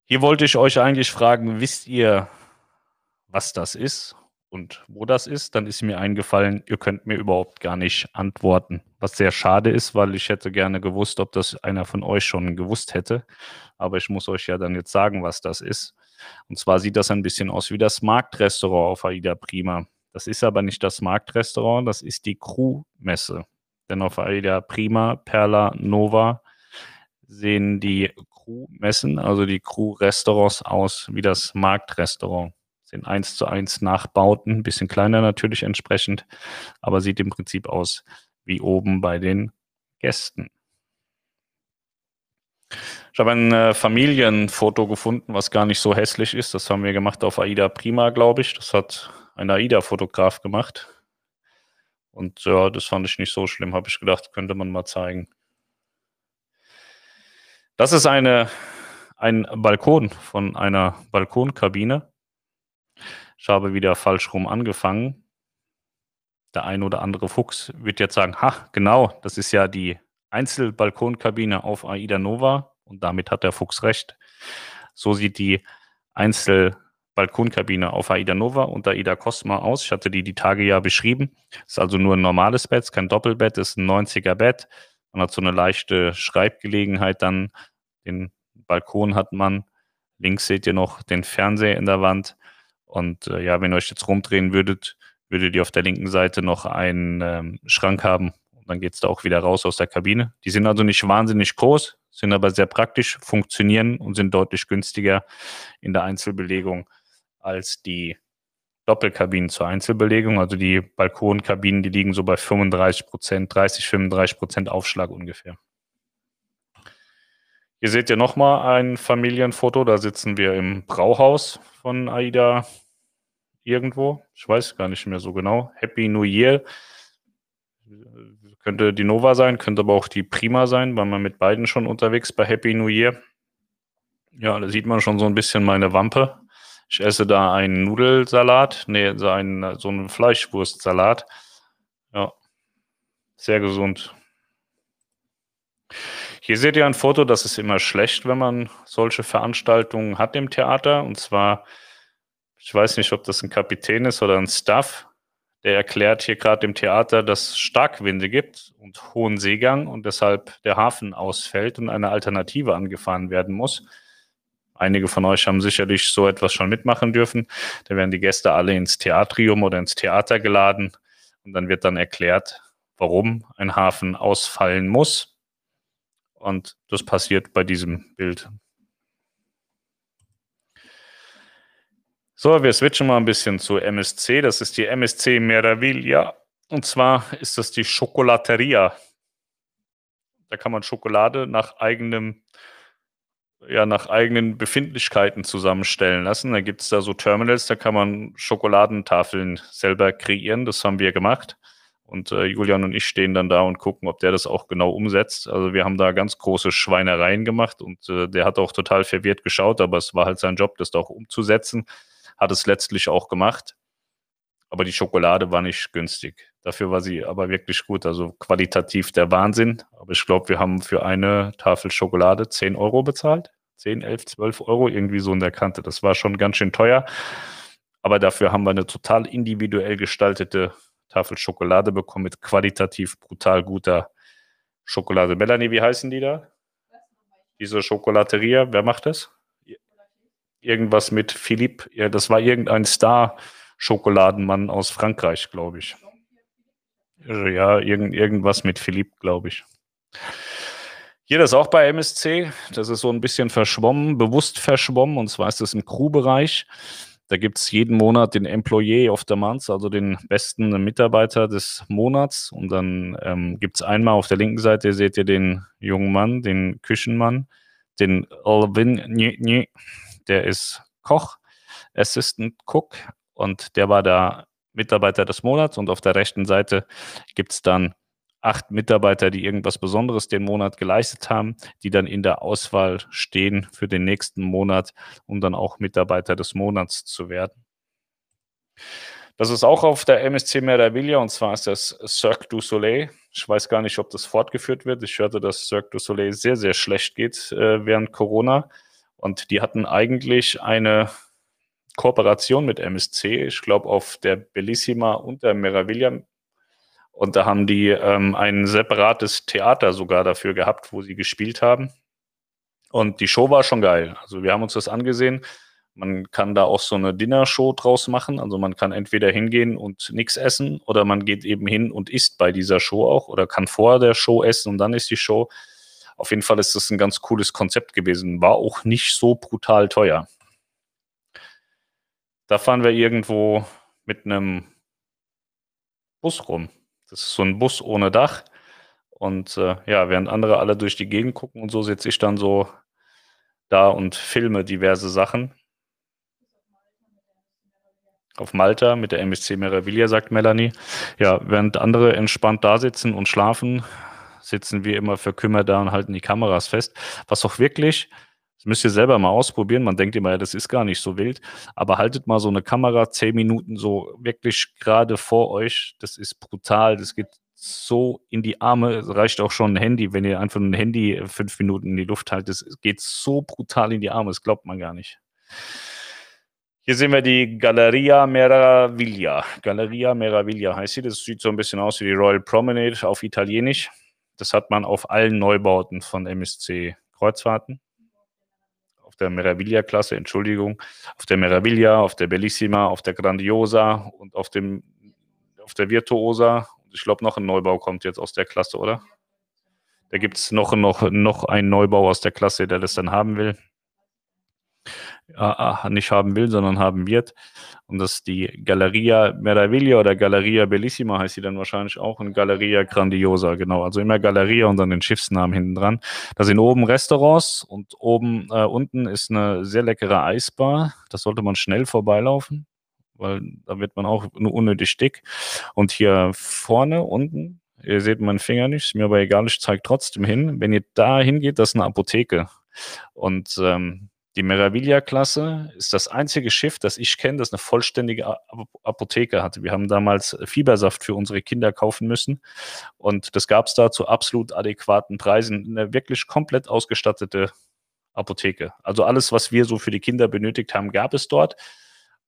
Hier wollte ich euch eigentlich fragen, wisst ihr, was das ist und wo das ist? Dann ist mir eingefallen, ihr könnt mir überhaupt gar nicht antworten, was sehr schade ist, weil ich hätte gerne gewusst, ob das einer von euch schon gewusst hätte. Aber ich muss euch ja dann jetzt sagen, was das ist. Und zwar sieht das ein bisschen aus wie das Marktrestaurant auf Aida Prima. Das ist aber nicht das Marktrestaurant, das ist die Crew-Messe. Denn auf Aida Prima, Perla, Nova sehen die Crew-Messen, also die Crew-Restaurants aus wie das Marktrestaurant. Sind eins zu eins Nachbauten, ein bisschen kleiner natürlich entsprechend, aber sieht im Prinzip aus wie oben bei den Gästen. Ich habe ein äh, Familienfoto gefunden, was gar nicht so hässlich ist. Das haben wir gemacht auf AIDA Prima, glaube ich. Das hat ein AIDA-Fotograf gemacht. Und ja, das fand ich nicht so schlimm, habe ich gedacht, könnte man mal zeigen. Das ist eine, ein Balkon von einer Balkonkabine. Ich habe wieder falsch rum angefangen. Der ein oder andere Fuchs wird jetzt sagen, ha, genau, das ist ja die Einzelbalkonkabine auf AIDA Nova und damit hat der Fuchs recht. So sieht die Einzelbalkonkabine auf AIDA Nova und AIDA Cosma aus. Ich hatte die die Tage ja beschrieben. Ist also nur ein normales Bett, kein Doppelbett, ist ein 90er Bett. Man hat so eine leichte Schreibgelegenheit dann. Den Balkon hat man. Links seht ihr noch den Fernseher in der Wand. Und äh, ja, wenn ihr euch jetzt rumdrehen würdet, würdet ihr auf der linken Seite noch einen ähm, Schrank haben, und dann geht es da auch wieder raus aus der Kabine. Die sind also nicht wahnsinnig groß, sind aber sehr praktisch, funktionieren und sind deutlich günstiger in der Einzelbelegung als die Doppelkabinen zur Einzelbelegung. Also die Balkonkabinen, die liegen so bei 35 Prozent, 30, 35 Prozent Aufschlag ungefähr. Hier seht ihr nochmal ein Familienfoto. Da sitzen wir im Brauhaus von AIDA irgendwo. Ich weiß gar nicht mehr so genau. Happy New Year. Könnte die Nova sein, könnte aber auch die Prima sein, weil man mit beiden schon unterwegs bei Happy New Year. Ja, da sieht man schon so ein bisschen meine Wampe. Ich esse da einen Nudelsalat, nee, so einen, so einen Fleischwurstsalat. Ja, sehr gesund. Hier seht ihr ein Foto, das ist immer schlecht, wenn man solche Veranstaltungen hat im Theater. Und zwar, ich weiß nicht, ob das ein Kapitän ist oder ein Staff der erklärt hier gerade im Theater, dass es Starkwinde gibt und hohen Seegang und deshalb der Hafen ausfällt und eine Alternative angefahren werden muss. Einige von euch haben sicherlich so etwas schon mitmachen dürfen. Da werden die Gäste alle ins Theatrium oder ins Theater geladen und dann wird dann erklärt, warum ein Hafen ausfallen muss. Und das passiert bei diesem Bild. So, wir switchen mal ein bisschen zu MSC. Das ist die MSC Meraviglia. Und zwar ist das die Schokolateria. Da kann man Schokolade nach eigenem, ja, nach eigenen Befindlichkeiten zusammenstellen lassen. Da gibt es da so Terminals, da kann man Schokoladentafeln selber kreieren. Das haben wir gemacht. Und äh, Julian und ich stehen dann da und gucken, ob der das auch genau umsetzt. Also wir haben da ganz große Schweinereien gemacht und äh, der hat auch total verwirrt geschaut, aber es war halt sein Job, das da auch umzusetzen hat es letztlich auch gemacht. Aber die Schokolade war nicht günstig. Dafür war sie aber wirklich gut. Also qualitativ der Wahnsinn. Aber ich glaube, wir haben für eine Tafel Schokolade 10 Euro bezahlt. 10, 11, 12 Euro, irgendwie so in der Kante. Das war schon ganz schön teuer. Aber dafür haben wir eine total individuell gestaltete Tafel Schokolade bekommen mit qualitativ brutal guter Schokolade. Melanie, wie heißen die da? Diese Schokolateria, wer macht das? Irgendwas mit Philippe. Ja, das war irgendein Star-Schokoladenmann aus Frankreich, glaube ich. Ja, irgend, irgendwas mit Philippe, glaube ich. Hier das auch bei MSC. Das ist so ein bisschen verschwommen, bewusst verschwommen. Und zwar ist das im Crew-Bereich. Da gibt es jeden Monat den Employee of the Month, also den besten Mitarbeiter des Monats. Und dann ähm, gibt es einmal auf der linken Seite, seht ihr den jungen Mann, den Küchenmann, den Alvin, der ist Koch, Assistant Cook und der war der Mitarbeiter des Monats. Und auf der rechten Seite gibt es dann acht Mitarbeiter, die irgendwas Besonderes den Monat geleistet haben, die dann in der Auswahl stehen für den nächsten Monat, um dann auch Mitarbeiter des Monats zu werden. Das ist auch auf der MSC Meraviglia und zwar ist das Cirque du Soleil. Ich weiß gar nicht, ob das fortgeführt wird. Ich hörte, dass Cirque du Soleil sehr, sehr schlecht geht äh, während Corona. Und die hatten eigentlich eine Kooperation mit MSC, ich glaube auf der Bellissima und der Meraviglia und da haben die ähm, ein separates Theater sogar dafür gehabt, wo sie gespielt haben. Und die Show war schon geil. Also wir haben uns das angesehen. Man kann da auch so eine Dinnershow draus machen. Also man kann entweder hingehen und nichts essen oder man geht eben hin und isst bei dieser Show auch oder kann vor der Show essen und dann ist die Show. Auf jeden Fall ist das ein ganz cooles Konzept gewesen. War auch nicht so brutal teuer. Da fahren wir irgendwo mit einem Bus rum. Das ist so ein Bus ohne Dach. Und äh, ja, während andere alle durch die Gegend gucken und so, sitze ich dann so da und filme diverse Sachen. Auf Malta mit der MSC Meraviglia, sagt Melanie. Ja, während andere entspannt da sitzen und schlafen, sitzen wir immer verkümmert da und halten die Kameras fest. Was auch wirklich das müsst ihr selber mal ausprobieren. Man denkt immer, ja, das ist gar nicht so wild. Aber haltet mal so eine Kamera zehn Minuten so wirklich gerade vor euch. Das ist brutal. Das geht so in die Arme. Es reicht auch schon ein Handy, wenn ihr einfach ein Handy fünf Minuten in die Luft haltet. Das geht so brutal in die Arme. Das glaubt man gar nicht. Hier sehen wir die Galleria Meraviglia. Galleria Meraviglia heißt sie. Das sieht so ein bisschen aus wie die Royal Promenade auf Italienisch. Das hat man auf allen Neubauten von MSC Kreuzfahrten auf der Meraviglia-Klasse, Entschuldigung, auf der Meraviglia, auf der Bellissima, auf der Grandiosa und auf, dem, auf der Virtuosa. Ich glaube, noch ein Neubau kommt jetzt aus der Klasse, oder? Da gibt es noch, noch, noch einen Neubau aus der Klasse, der das dann haben will äh, nicht haben will, sondern haben wird. Und das ist die Galleria Meraviglia oder Galleria Bellissima heißt sie dann wahrscheinlich auch und Galleria Grandiosa, genau. Also immer Galleria und dann den Schiffsnamen hinten dran. Da sind oben Restaurants und oben äh, unten ist eine sehr leckere Eisbar. Das sollte man schnell vorbeilaufen, weil da wird man auch nur unnötig dick. Und hier vorne unten Ihr seht meinen Finger nicht, ist mir aber egal, ich zeige trotzdem hin. Wenn ihr da hingeht, das ist eine Apotheke. Und ähm, die Meraviglia-Klasse ist das einzige Schiff, das ich kenne, das eine vollständige Apotheke hatte. Wir haben damals Fiebersaft für unsere Kinder kaufen müssen und das gab es da zu absolut adäquaten Preisen. Eine wirklich komplett ausgestattete Apotheke. Also alles, was wir so für die Kinder benötigt haben, gab es dort.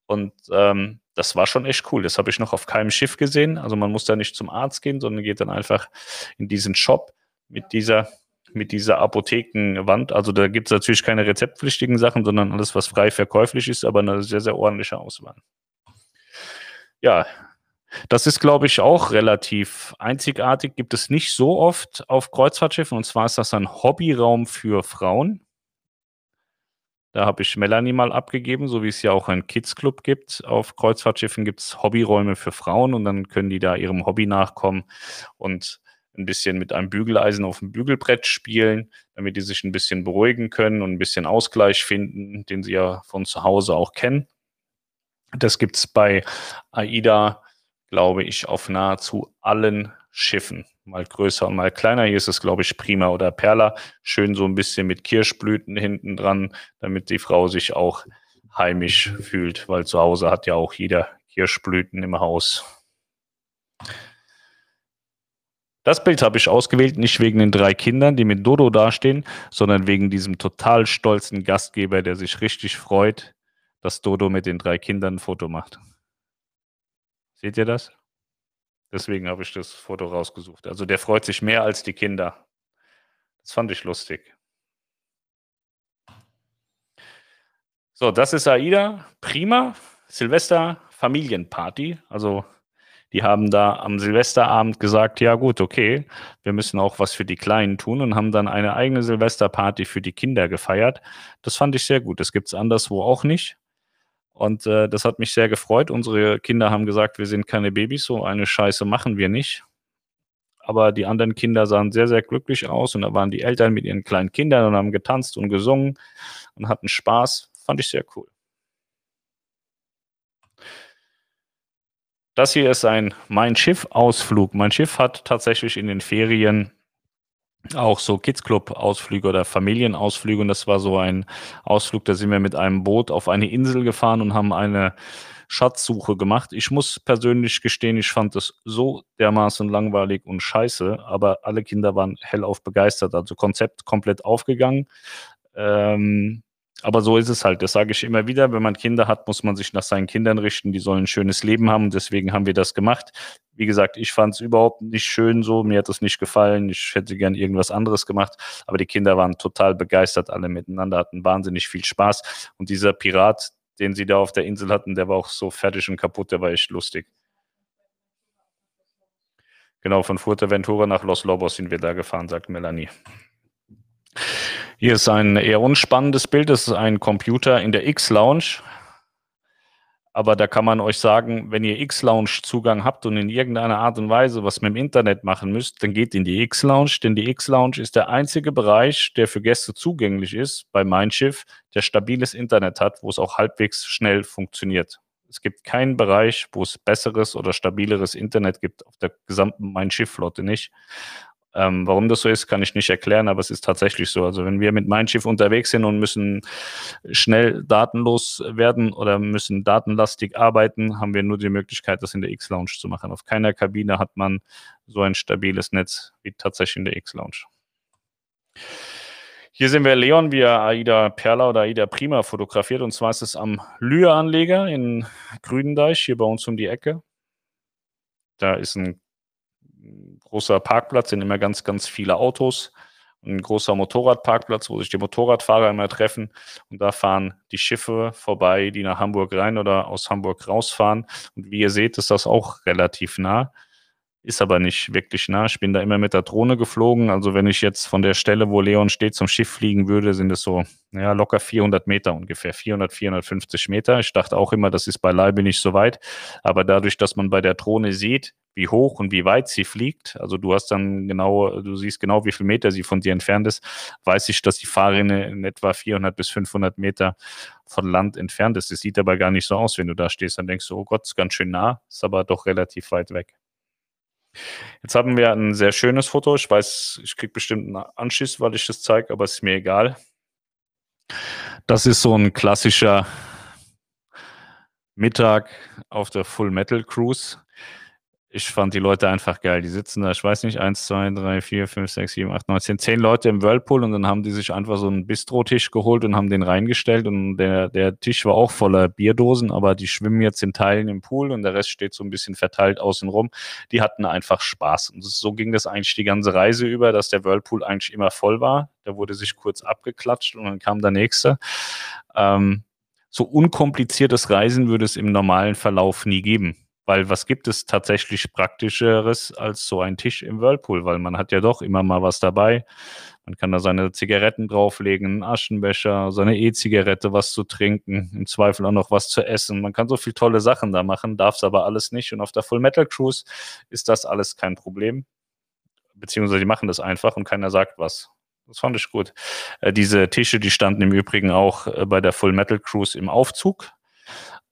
Und ähm, das war schon echt cool. Das habe ich noch auf keinem Schiff gesehen. Also man muss da nicht zum Arzt gehen, sondern geht dann einfach in diesen Shop mit dieser mit dieser Apothekenwand. Also da gibt es natürlich keine rezeptpflichtigen Sachen, sondern alles, was frei verkäuflich ist, aber eine sehr, sehr ordentliche Auswahl. Ja, das ist, glaube ich, auch relativ einzigartig. Gibt es nicht so oft auf Kreuzfahrtschiffen. Und zwar ist das ein Hobbyraum für Frauen. Da habe ich Melanie mal abgegeben, so wie es ja auch einen Kids-Club gibt. Auf Kreuzfahrtschiffen gibt es Hobbyräume für Frauen und dann können die da ihrem Hobby nachkommen und ein bisschen mit einem Bügeleisen auf dem Bügelbrett spielen, damit die sich ein bisschen beruhigen können und ein bisschen Ausgleich finden, den sie ja von zu Hause auch kennen. Das gibt es bei AIDA, glaube ich, auf nahezu allen Schiffen. Mal größer und mal kleiner. Hier ist es, glaube ich, Prima oder Perla. Schön so ein bisschen mit Kirschblüten hinten dran, damit die Frau sich auch heimisch fühlt, weil zu Hause hat ja auch jeder Kirschblüten im Haus. Das Bild habe ich ausgewählt, nicht wegen den drei Kindern, die mit Dodo dastehen, sondern wegen diesem total stolzen Gastgeber, der sich richtig freut, dass Dodo mit den drei Kindern ein Foto macht. Seht ihr das? Deswegen habe ich das Foto rausgesucht. Also der freut sich mehr als die Kinder. Das fand ich lustig. So, das ist AIDA. Prima. Silvester Familienparty. Also die haben da am Silvesterabend gesagt, ja gut, okay, wir müssen auch was für die Kleinen tun und haben dann eine eigene Silvesterparty für die Kinder gefeiert. Das fand ich sehr gut. Das gibt es anderswo auch nicht. Und äh, das hat mich sehr gefreut. Unsere Kinder haben gesagt, wir sind keine Babys, so eine Scheiße machen wir nicht. Aber die anderen Kinder sahen sehr, sehr glücklich aus und da waren die Eltern mit ihren kleinen Kindern und haben getanzt und gesungen und hatten Spaß. Fand ich sehr cool. Das hier ist ein Mein Schiff-Ausflug. Mein Schiff hat tatsächlich in den Ferien auch so Kids Club Ausflüge oder Familienausflüge und das war so ein Ausflug, da sind wir mit einem Boot auf eine Insel gefahren und haben eine Schatzsuche gemacht. Ich muss persönlich gestehen, ich fand es so dermaßen langweilig und scheiße, aber alle Kinder waren hellauf begeistert. Also Konzept komplett aufgegangen. Ähm, aber so ist es halt. Das sage ich immer wieder. Wenn man Kinder hat, muss man sich nach seinen Kindern richten. Die sollen ein schönes Leben haben. deswegen haben wir das gemacht. Wie gesagt, ich fand es überhaupt nicht schön so. Mir hat es nicht gefallen. Ich hätte gern irgendwas anderes gemacht. Aber die Kinder waren total begeistert, alle miteinander, hatten wahnsinnig viel Spaß. Und dieser Pirat, den sie da auf der Insel hatten, der war auch so fertig und kaputt. Der war echt lustig. Genau, von Fuerteventura nach Los Lobos sind wir da gefahren, sagt Melanie. Hier ist ein eher unspannendes Bild. Das ist ein Computer in der X-Lounge. Aber da kann man euch sagen, wenn ihr X-Lounge-Zugang habt und in irgendeiner Art und Weise was mit dem Internet machen müsst, dann geht in die X-Lounge, denn die X-Lounge ist der einzige Bereich, der für Gäste zugänglich ist bei Mein Schiff, der stabiles Internet hat, wo es auch halbwegs schnell funktioniert. Es gibt keinen Bereich, wo es besseres oder stabileres Internet gibt auf der gesamten Mein Schiff-Flotte nicht. Ähm, warum das so ist, kann ich nicht erklären, aber es ist tatsächlich so. Also wenn wir mit Mein Schiff unterwegs sind und müssen schnell datenlos werden oder müssen datenlastig arbeiten, haben wir nur die Möglichkeit, das in der X-Lounge zu machen. Auf keiner Kabine hat man so ein stabiles Netz wie tatsächlich in der X-Lounge. Hier sehen wir Leon, wie er Aida Perla oder Aida Prima fotografiert. Und zwar ist es am Lühe-Anleger in Grünendeich, hier bei uns um die Ecke. Da ist ein großer Parkplatz, sind immer ganz, ganz viele Autos. Ein großer Motorradparkplatz, wo sich die Motorradfahrer immer treffen. Und da fahren die Schiffe vorbei, die nach Hamburg rein oder aus Hamburg rausfahren. Und wie ihr seht, ist das auch relativ nah ist aber nicht wirklich nah. Ich bin da immer mit der Drohne geflogen. Also wenn ich jetzt von der Stelle, wo Leon steht, zum Schiff fliegen würde, sind es so ja, locker 400 Meter ungefähr, 400, 450 Meter. Ich dachte auch immer, das ist beileibe nicht so weit. Aber dadurch, dass man bei der Drohne sieht, wie hoch und wie weit sie fliegt, also du hast dann genau, du siehst genau, wie viel Meter sie von dir entfernt ist, weiß ich, dass die Fahrrinne in etwa 400 bis 500 Meter von Land entfernt ist. Das sieht aber gar nicht so aus, wenn du da stehst. Dann denkst du, oh Gott, ist ganz schön nah, ist aber doch relativ weit weg. Jetzt haben wir ein sehr schönes Foto. Ich weiß, ich kriege bestimmt einen Anschiss, weil ich das zeige, aber es ist mir egal. Das ist so ein klassischer Mittag auf der Full Metal Cruise ich fand die Leute einfach geil. Die sitzen da, ich weiß nicht, eins, zwei, drei, vier, fünf, sechs, sieben, acht, neun, zehn, zehn Leute im Whirlpool und dann haben die sich einfach so einen Bistrotisch geholt und haben den reingestellt und der, der Tisch war auch voller Bierdosen, aber die schwimmen jetzt in Teilen im Pool und der Rest steht so ein bisschen verteilt außen rum. Die hatten einfach Spaß und so ging das eigentlich die ganze Reise über, dass der Whirlpool eigentlich immer voll war. Da wurde sich kurz abgeklatscht und dann kam der nächste. Ähm, so unkompliziertes Reisen würde es im normalen Verlauf nie geben weil was gibt es tatsächlich Praktischeres als so ein Tisch im Whirlpool? Weil man hat ja doch immer mal was dabei. Man kann da seine Zigaretten drauflegen, einen Aschenbecher, seine E-Zigarette, was zu trinken, im Zweifel auch noch was zu essen. Man kann so viele tolle Sachen da machen, darf es aber alles nicht. Und auf der Full Metal Cruise ist das alles kein Problem. Beziehungsweise die machen das einfach und keiner sagt was. Das fand ich gut. Äh, diese Tische, die standen im Übrigen auch äh, bei der Full Metal Cruise im Aufzug.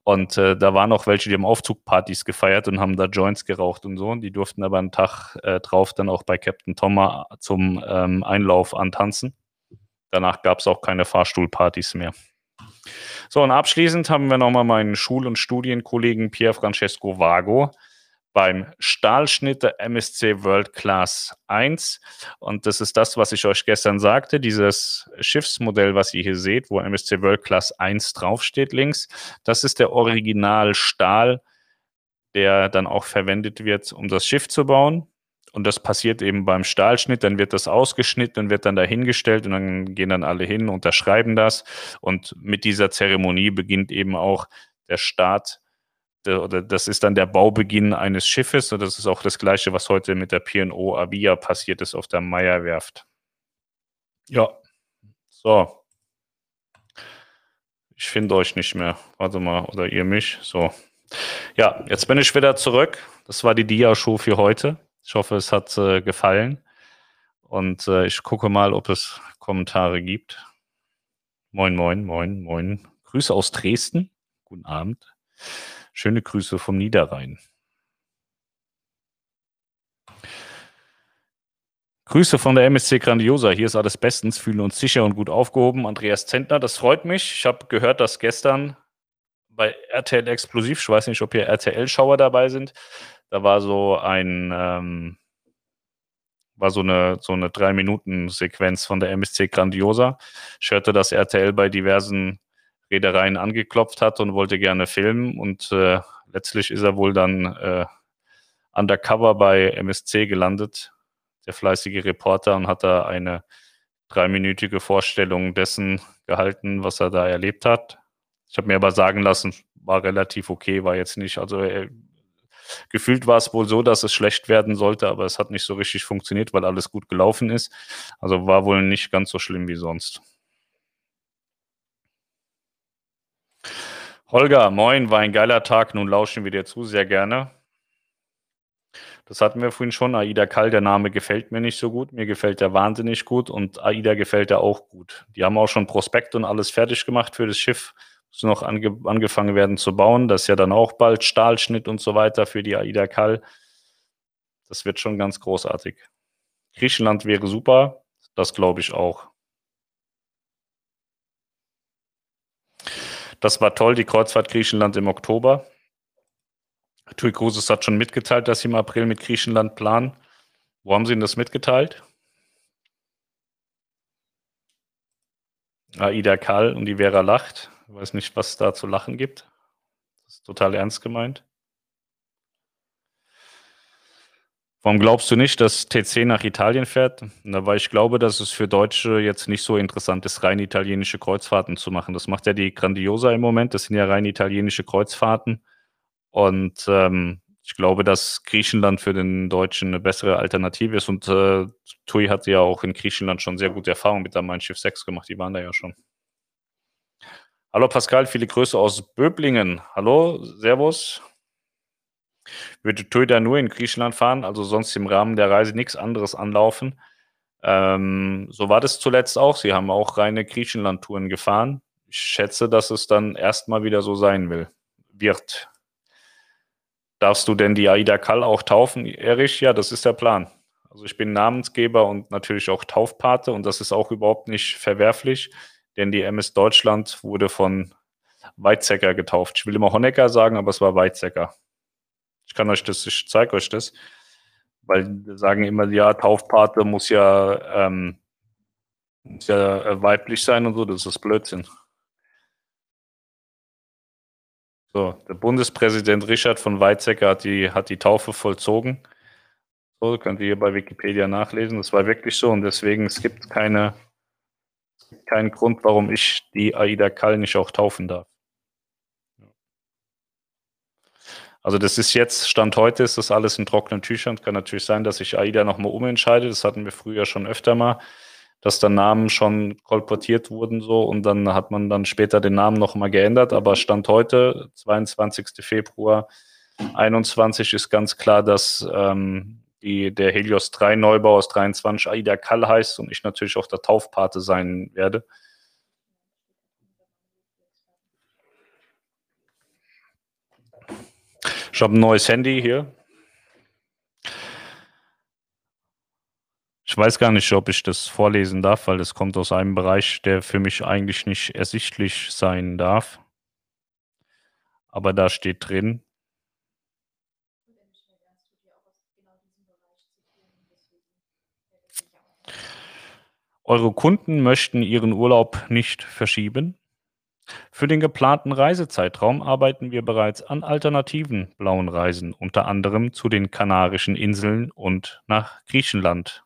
Und äh, da waren auch welche, die haben Aufzugpartys gefeiert und haben da Joints geraucht und so. Und die durften aber einen Tag äh, drauf dann auch bei Captain Thomas zum ähm, Einlauf antanzen. Danach gab es auch keine Fahrstuhlpartys mehr. So, und abschließend haben wir nochmal meinen Schul- und Studienkollegen Pier Francesco Vago beim Stahlschnitte MSC World Class 1. Und das ist das, was ich euch gestern sagte, dieses Schiffsmodell, was ihr hier seht, wo MSC World Class 1 draufsteht links. Das ist der Original Stahl, der dann auch verwendet wird, um das Schiff zu bauen. Und das passiert eben beim Stahlschnitt, dann wird das ausgeschnitten wird dann dahingestellt und dann gehen dann alle hin, unterschreiben das. Und mit dieser Zeremonie beginnt eben auch der Start oder das ist dann der Baubeginn eines Schiffes und das ist auch das gleiche, was heute mit der P&O Avia passiert ist auf der Meierwerft. Ja, so. Ich finde euch nicht mehr. Warte mal, oder ihr mich. So. Ja, jetzt bin ich wieder zurück. Das war die Dia-Show für heute. Ich hoffe, es hat äh, gefallen. Und äh, ich gucke mal, ob es Kommentare gibt. Moin, moin, moin, moin. Grüße aus Dresden. Guten Abend. Schöne Grüße vom Niederrhein. Grüße von der MSC Grandiosa. Hier ist alles bestens, fühlen uns sicher und gut aufgehoben. Andreas Zentner, das freut mich. Ich habe gehört, dass gestern bei RTL Explosiv, ich weiß nicht, ob hier RTL-Schauer dabei sind, da war so ein, ähm, war so eine, so eine Drei-Minuten-Sequenz von der MSC Grandiosa. Ich hörte, dass RTL bei diversen Reedereien angeklopft hat und wollte gerne filmen und äh, letztlich ist er wohl dann äh, undercover bei MSC gelandet der fleißige Reporter und hat da eine dreiminütige Vorstellung dessen gehalten, was er da erlebt hat. Ich habe mir aber sagen lassen, war relativ okay, war jetzt nicht, also äh, gefühlt war es wohl so, dass es schlecht werden sollte, aber es hat nicht so richtig funktioniert, weil alles gut gelaufen ist. Also war wohl nicht ganz so schlimm wie sonst. Holger, moin, war ein geiler Tag, nun lauschen wir dir zu, sehr gerne. Das hatten wir vorhin schon. Aida Kall, der Name gefällt mir nicht so gut. Mir gefällt der wahnsinnig gut und Aida gefällt er auch gut. Die haben auch schon Prospekt und alles fertig gemacht für das Schiff. Muss noch ange angefangen werden zu bauen. Das ist ja dann auch bald Stahlschnitt und so weiter für die Aida Kall. Das wird schon ganz großartig. Griechenland wäre super. Das glaube ich auch. Das war toll, die Kreuzfahrt Griechenland im Oktober. TUI Cruises hat schon mitgeteilt, dass sie im April mit Griechenland planen. Wo haben sie denn das mitgeteilt? Aida Kall und die Vera lacht. Ich weiß nicht, was da zu lachen gibt. Das ist total ernst gemeint. Warum glaubst du nicht, dass TC nach Italien fährt? Na, weil ich glaube, dass es für Deutsche jetzt nicht so interessant ist, rein italienische Kreuzfahrten zu machen. Das macht ja die Grandiosa im Moment. Das sind ja rein italienische Kreuzfahrten. Und ähm, ich glaube, dass Griechenland für den Deutschen eine bessere Alternative ist. Und äh, TUI hat ja auch in Griechenland schon sehr gute Erfahrungen mit der Mein Schiff 6 gemacht. Die waren da ja schon. Hallo Pascal, viele Grüße aus Böblingen. Hallo, Servus. Würde da nur in Griechenland fahren, also sonst im Rahmen der Reise nichts anderes anlaufen? Ähm, so war das zuletzt auch. Sie haben auch reine Griechenland-Touren gefahren. Ich schätze, dass es dann erstmal wieder so sein will, wird. Darfst du denn die Aida Kall auch taufen, Erich? Ja, das ist der Plan. Also ich bin Namensgeber und natürlich auch Taufpate und das ist auch überhaupt nicht verwerflich, denn die MS Deutschland wurde von Weizsäcker getauft. Ich will immer Honecker sagen, aber es war Weizsäcker. Ich kann euch das, ich zeige euch das, weil wir sagen immer, ja, Taufpate muss ja, ähm, muss ja weiblich sein und so, das ist Blödsinn. So, der Bundespräsident Richard von Weizsäcker hat die, hat die Taufe vollzogen. So, könnt ihr hier bei Wikipedia nachlesen. Das war wirklich so und deswegen, es gibt keine, keinen Grund, warum ich die Aida Kall nicht auch taufen darf. Also das ist jetzt, Stand heute ist das alles in trockenen Tüchern. Kann natürlich sein, dass ich AIDA nochmal umentscheide. Das hatten wir früher schon öfter mal dass da Namen schon kolportiert wurden so und dann hat man dann später den Namen nochmal geändert. Aber Stand heute, 22. Februar 21, ist ganz klar, dass ähm, die, der Helios 3 Neubau aus 23 Aida Kall heißt und ich natürlich auch der Taufpate sein werde. Ich habe ein neues Handy hier. Ich weiß gar nicht, ob ich das vorlesen darf, weil das kommt aus einem Bereich, der für mich eigentlich nicht ersichtlich sein darf. Aber da steht drin. Eure Kunden möchten ihren Urlaub nicht verschieben. Für den geplanten Reisezeitraum arbeiten wir bereits an alternativen blauen Reisen, unter anderem zu den Kanarischen Inseln und nach Griechenland.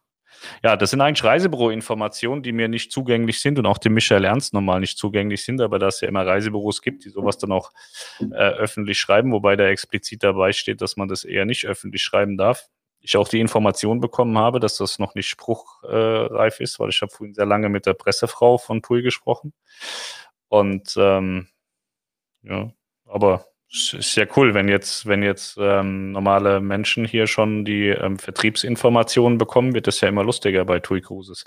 Ja, das sind eigentlich Reisebüro-Informationen, die mir nicht zugänglich sind und auch dem Michael Ernst normal nicht zugänglich sind, aber dass es ja immer Reisebüros gibt, die sowas dann auch äh, öffentlich schreiben, wobei da explizit dabei steht, dass man das eher nicht öffentlich schreiben darf. Ich auch die Information bekommen habe, dass das noch nicht spruchreif ist, weil ich habe vorhin sehr lange mit der Pressefrau von TUI gesprochen. Und ähm, Ja, aber ist ja cool, wenn jetzt, wenn jetzt ähm, normale Menschen hier schon die ähm, Vertriebsinformationen bekommen, wird das ja immer lustiger bei TUI Cruises.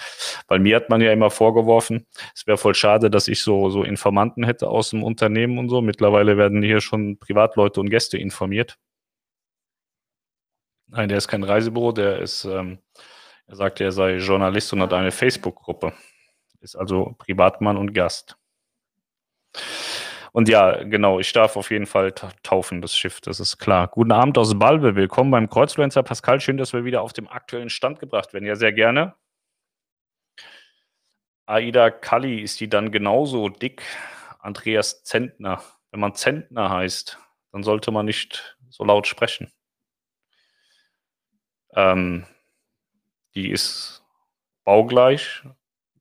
Weil mir hat man ja immer vorgeworfen, es wäre voll schade, dass ich so, so Informanten hätte aus dem Unternehmen und so. Mittlerweile werden hier schon Privatleute und Gäste informiert. Nein, der ist kein Reisebüro, der ist, ähm, er sagt, er sei Journalist und hat eine Facebook-Gruppe. Ist also Privatmann und Gast. Und ja, genau, ich darf auf jeden Fall taufen, das Schiff, das ist klar. Guten Abend aus Balve, willkommen beim Kreuzfluencer Pascal. Schön, dass wir wieder auf dem aktuellen Stand gebracht werden. Ja, sehr gerne. Aida Kalli, ist die dann genauso dick? Andreas Zentner. Wenn man Zentner heißt, dann sollte man nicht so laut sprechen. Ähm, die ist baugleich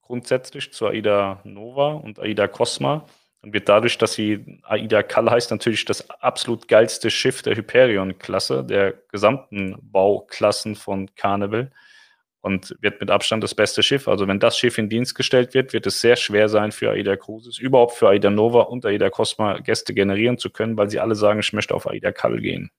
grundsätzlich zu Aida Nova und Aida Cosma und wird dadurch, dass sie Aida Kall heißt, natürlich das absolut geilste Schiff der Hyperion-Klasse, der gesamten Bauklassen von Carnival und wird mit Abstand das beste Schiff. Also wenn das Schiff in Dienst gestellt wird, wird es sehr schwer sein für Aida Cruises, überhaupt für Aida Nova und Aida Cosma Gäste generieren zu können, weil sie alle sagen, ich möchte auf Aida Kall gehen.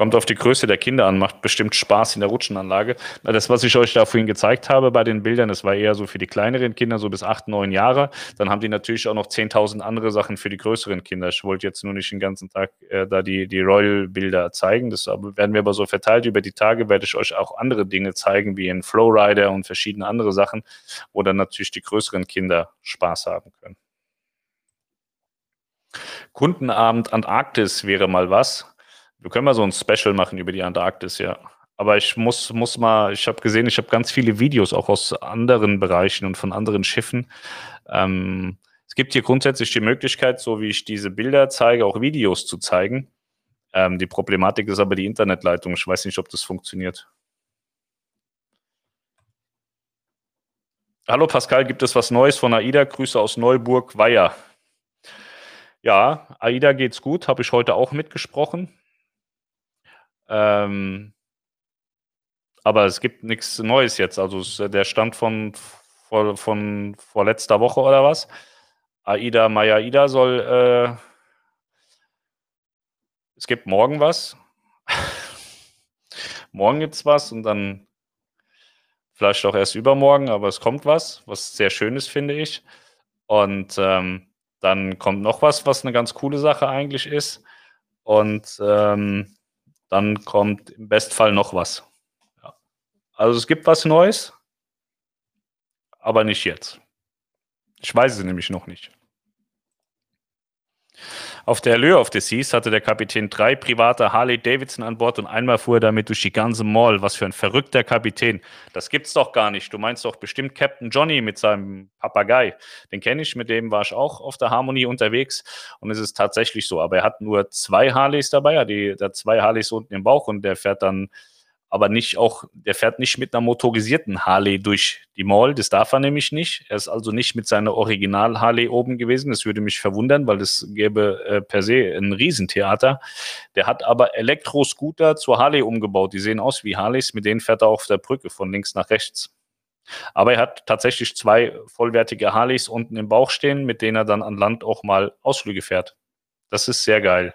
Kommt auf die Größe der Kinder an, macht bestimmt Spaß in der Rutschenanlage. Das, was ich euch da vorhin gezeigt habe bei den Bildern, das war eher so für die kleineren Kinder, so bis acht, neun Jahre. Dann haben die natürlich auch noch 10.000 andere Sachen für die größeren Kinder. Ich wollte jetzt nur nicht den ganzen Tag äh, da die, die Royal-Bilder zeigen. Das werden wir aber so verteilt über die Tage, werde ich euch auch andere Dinge zeigen, wie ein Flowrider und verschiedene andere Sachen, wo dann natürlich die größeren Kinder Spaß haben können. Kundenabend Antarktis wäre mal was. Wir können mal so ein Special machen über die Antarktis, ja. Aber ich muss, muss mal, ich habe gesehen, ich habe ganz viele Videos auch aus anderen Bereichen und von anderen Schiffen. Ähm, es gibt hier grundsätzlich die Möglichkeit, so wie ich diese Bilder zeige, auch Videos zu zeigen. Ähm, die Problematik ist aber die Internetleitung. Ich weiß nicht, ob das funktioniert. Hallo Pascal, gibt es was Neues von AIDA? Grüße aus Neuburg-Weiher. Ja, AIDA geht's gut, habe ich heute auch mitgesprochen. Ähm, aber es gibt nichts Neues jetzt. Also der Stand von, von, von vor letzter Woche oder was. Aida Maya Ida soll. Äh, es gibt morgen was. *laughs* morgen gibt es was und dann vielleicht auch erst übermorgen, aber es kommt was, was sehr schön ist, finde ich. Und ähm, dann kommt noch was, was eine ganz coole Sache eigentlich ist. Und ähm, dann kommt im Bestfall noch was. Ja. Also es gibt was Neues, aber nicht jetzt. Ich weiß es nämlich noch nicht. Auf der Allure of the Seas hatte der Kapitän drei private Harley Davidson an Bord und einmal fuhr er damit durch die ganze Mall. Was für ein verrückter Kapitän. Das gibt's doch gar nicht. Du meinst doch bestimmt Captain Johnny mit seinem Papagei. Den kenne ich, mit dem war ich auch auf der Harmonie unterwegs und es ist tatsächlich so. Aber er hat nur zwei Harleys dabei, er hat zwei Harleys unten im Bauch und der fährt dann aber nicht auch, der fährt nicht mit einer motorisierten Harley durch die Mall, das darf er nämlich nicht. Er ist also nicht mit seiner Original Harley oben gewesen, das würde mich verwundern, weil das gäbe äh, per se ein Riesentheater. Der hat aber Elektroscooter zur Harley umgebaut, die sehen aus wie Harleys, mit denen fährt er auf der Brücke von links nach rechts. Aber er hat tatsächlich zwei vollwertige Harleys unten im Bauch stehen, mit denen er dann an Land auch mal Ausflüge fährt. Das ist sehr geil.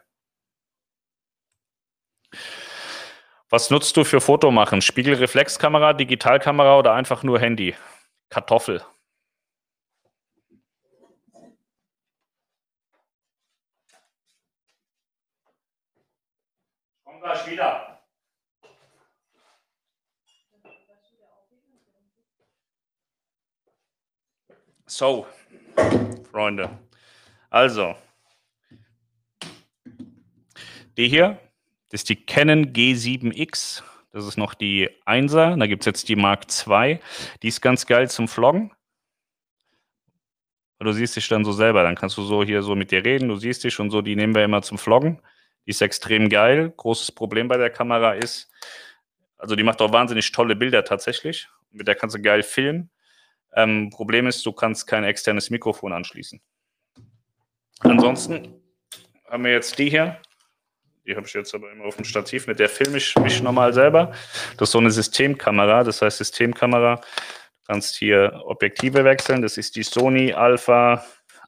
Was nutzt du für Fotomachen? Spiegelreflexkamera, Digitalkamera oder einfach nur Handy? Kartoffel. Komm gleich wieder. So, Freunde. Also, die hier ist die Canon G7X. Das ist noch die 1er. Da gibt es jetzt die Mark II. Die ist ganz geil zum Vloggen. Du siehst dich dann so selber. Dann kannst du so hier so mit dir reden. Du siehst dich und so. Die nehmen wir immer zum Vloggen. Die ist extrem geil. Großes Problem bei der Kamera ist, also die macht auch wahnsinnig tolle Bilder tatsächlich. Mit der kannst du geil filmen. Ähm, Problem ist, du kannst kein externes Mikrofon anschließen. Ansonsten haben wir jetzt die hier. Die habe ich jetzt aber immer auf dem Stativ. Mit der filme ich mich normal selber. Das ist so eine Systemkamera. Das heißt, Systemkamera, du Kannst hier Objektive wechseln. Das ist die Sony Alpha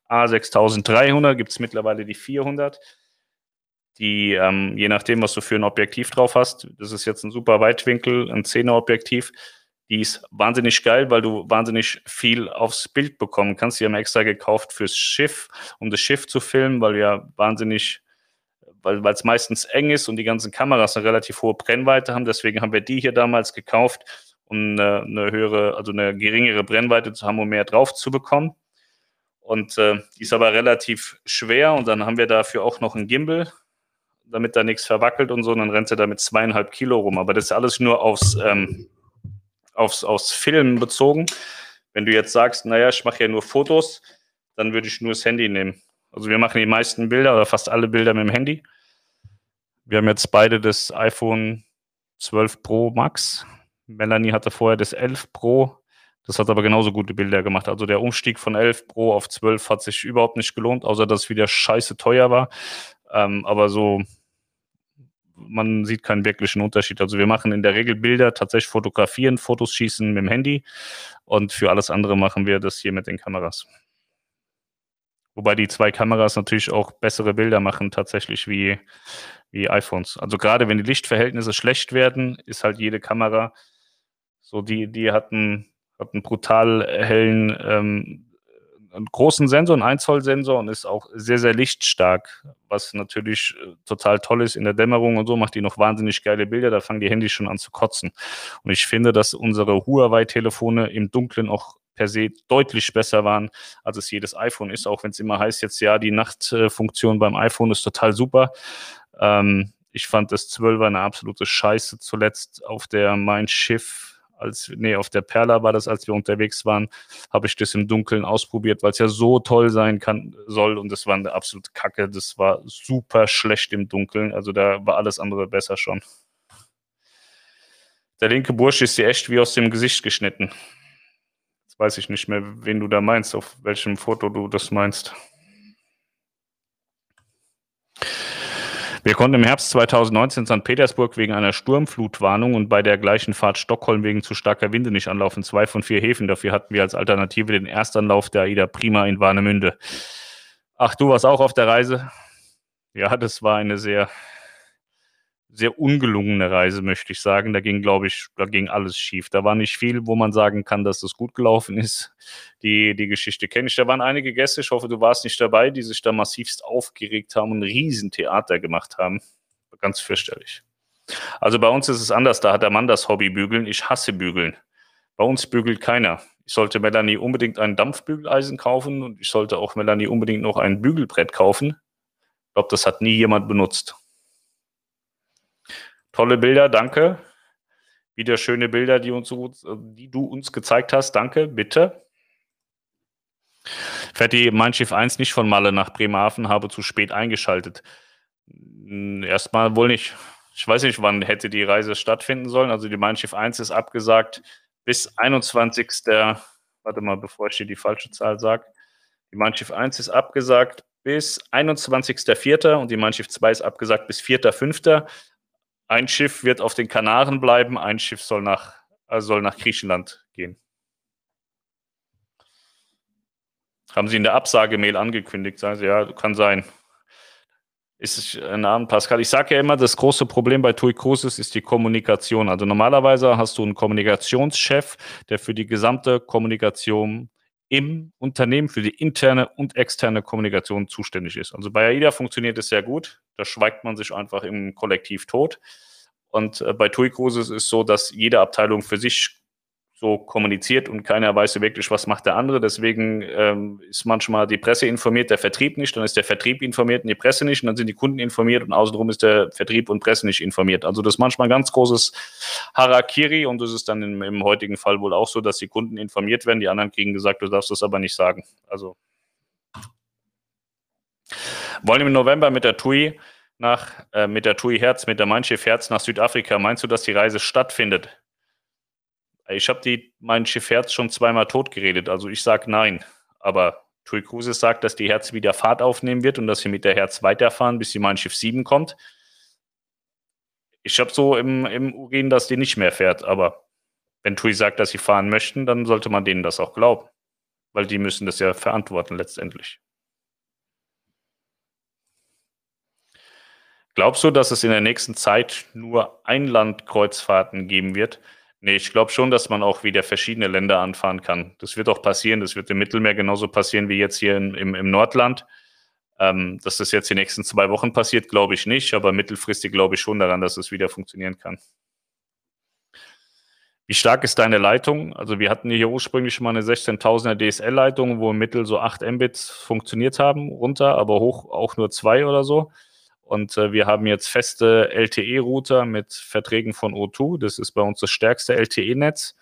A6300. Gibt es mittlerweile die 400. Die, ähm, je nachdem, was du für ein Objektiv drauf hast, das ist jetzt ein super Weitwinkel, ein 10er Objektiv. Die ist wahnsinnig geil, weil du wahnsinnig viel aufs Bild bekommen kannst. Die haben extra gekauft fürs Schiff, um das Schiff zu filmen, weil ja wahnsinnig weil es meistens eng ist und die ganzen Kameras eine relativ hohe Brennweite haben. Deswegen haben wir die hier damals gekauft, um eine, eine höhere, also eine geringere Brennweite zu haben, um mehr drauf zu bekommen. Und äh, die ist aber relativ schwer und dann haben wir dafür auch noch einen Gimbal, damit da nichts verwackelt und so. Und dann rennt er da mit zweieinhalb Kilo rum. Aber das ist alles nur aufs, ähm, aufs, aufs Filmen bezogen. Wenn du jetzt sagst, naja, ich mache ja nur Fotos, dann würde ich nur das Handy nehmen. Also wir machen die meisten Bilder oder fast alle Bilder mit dem Handy. Wir haben jetzt beide das iPhone 12 Pro Max. Melanie hatte vorher das 11 Pro. Das hat aber genauso gute Bilder gemacht. Also der Umstieg von 11 Pro auf 12 hat sich überhaupt nicht gelohnt, außer dass es wieder scheiße teuer war. Ähm, aber so, man sieht keinen wirklichen Unterschied. Also wir machen in der Regel Bilder, tatsächlich fotografieren, Fotos schießen mit dem Handy und für alles andere machen wir das hier mit den Kameras. Wobei die zwei Kameras natürlich auch bessere Bilder machen, tatsächlich wie, wie iPhones. Also gerade wenn die Lichtverhältnisse schlecht werden, ist halt jede Kamera so, die, die hat einen, hat einen brutal hellen, ähm, einen großen Sensor, einen 1 Zoll Sensor und ist auch sehr, sehr lichtstark, was natürlich äh, total toll ist in der Dämmerung und so, macht die noch wahnsinnig geile Bilder, da fangen die Handys schon an zu kotzen. Und ich finde, dass unsere Huawei-Telefone im Dunkeln auch per se deutlich besser waren, als es jedes iPhone ist, auch wenn es immer heißt jetzt, ja, die Nachtfunktion beim iPhone ist total super. Ähm, ich fand das 12 eine absolute Scheiße zuletzt auf der Mein Schiff als, nee, auf der Perla war das, als wir unterwegs waren, habe ich das im Dunkeln ausprobiert, weil es ja so toll sein kann, soll und das war eine absolute Kacke. Das war super schlecht im Dunkeln. Also da war alles andere besser schon. Der linke Bursch ist dir echt wie aus dem Gesicht geschnitten weiß ich nicht mehr, wen du da meinst, auf welchem Foto du das meinst. Wir konnten im Herbst 2019 in St. Petersburg wegen einer Sturmflutwarnung und bei der gleichen Fahrt Stockholm wegen zu starker Winde nicht anlaufen. Zwei von vier Häfen. Dafür hatten wir als Alternative den Erstanlauf der AIDA Prima in Warnemünde. Ach, du warst auch auf der Reise? Ja, das war eine sehr sehr ungelungene Reise, möchte ich sagen. Da ging, glaube ich, da ging alles schief. Da war nicht viel, wo man sagen kann, dass das gut gelaufen *laughs* ist. Die, die Geschichte kenne ich. Da waren einige Gäste, ich hoffe, du warst nicht dabei, die sich da massivst aufgeregt haben und ein Riesentheater gemacht haben. Ganz fürchterlich. Also bei uns ist es anders. Da hat der Mann das Hobby bügeln. Ich hasse bügeln. Bei uns bügelt keiner. Ich sollte Melanie unbedingt ein Dampfbügeleisen kaufen und ich sollte auch Melanie unbedingt noch ein Bügelbrett kaufen. Ich glaube, das hat nie jemand benutzt. Tolle Bilder, danke. Wieder schöne Bilder, die, uns, die du uns gezeigt hast. Danke, bitte. Fährt die Mein Schiff 1 nicht von Malle nach Bremerhaven, habe zu spät eingeschaltet. Hm, erstmal wohl nicht. Ich weiß nicht, wann hätte die Reise stattfinden sollen. Also die Mein Schiff 1 ist abgesagt bis 21. Warte mal, bevor ich dir die falsche Zahl sage. Die Mein Schiff 1 ist abgesagt bis 21.04. und die Mein Schiff 2 ist abgesagt bis 4.05. Ein Schiff wird auf den Kanaren bleiben, ein Schiff soll nach, äh, soll nach Griechenland gehen. Haben Sie in der Absagemail angekündigt? Sagen Sie, ja, kann sein. Ist ein Abend, Pascal. Ich sage ja immer, das große Problem bei TUI Cruises ist die Kommunikation. Also normalerweise hast du einen Kommunikationschef, der für die gesamte Kommunikation im Unternehmen für die interne und externe Kommunikation zuständig ist. Also bei AIDA funktioniert es sehr gut. Da schweigt man sich einfach im Kollektiv tot. Und äh, bei TUI Cruises ist es so, dass jede Abteilung für sich so kommuniziert und keiner weiß wirklich, was macht der andere. Deswegen ähm, ist manchmal die Presse informiert, der Vertrieb nicht, dann ist der Vertrieb informiert und die Presse nicht und dann sind die Kunden informiert und außenrum ist der Vertrieb und Presse nicht informiert. Also das ist manchmal ein ganz großes Harakiri und das ist dann im, im heutigen Fall wohl auch so, dass die Kunden informiert werden, die anderen kriegen gesagt, du darfst das aber nicht sagen. Also wollen im November mit der TUI nach, äh, mit der TUI Herz, mit der Mein Herz nach Südafrika. Meinst du, dass die Reise stattfindet? Ich habe mein Schiff Herz schon zweimal totgeredet, also ich sage nein. Aber Tui Cruises sagt, dass die Herz wieder Fahrt aufnehmen wird und dass sie mit der Herz weiterfahren, bis sie mein Schiff 7 kommt. Ich habe so im, im Urin, dass die nicht mehr fährt, aber wenn TUI sagt, dass sie fahren möchten, dann sollte man denen das auch glauben. Weil die müssen das ja verantworten letztendlich. Glaubst du, dass es in der nächsten Zeit nur Einlandkreuzfahrten geben wird? Nee, ich glaube schon, dass man auch wieder verschiedene Länder anfahren kann. Das wird auch passieren. Das wird im Mittelmeer genauso passieren wie jetzt hier in, im, im Nordland. Ähm, dass das jetzt die nächsten zwei Wochen passiert, glaube ich nicht, aber mittelfristig glaube ich schon daran, dass es wieder funktionieren kann. Wie stark ist deine Leitung? Also wir hatten hier ursprünglich schon mal eine 16.000er DSL-Leitung, wo im Mittel so 8 Mbit funktioniert haben, runter, aber hoch auch nur 2 oder so. Und äh, wir haben jetzt feste LTE-Router mit Verträgen von O2. Das ist bei uns das stärkste LTE-Netz.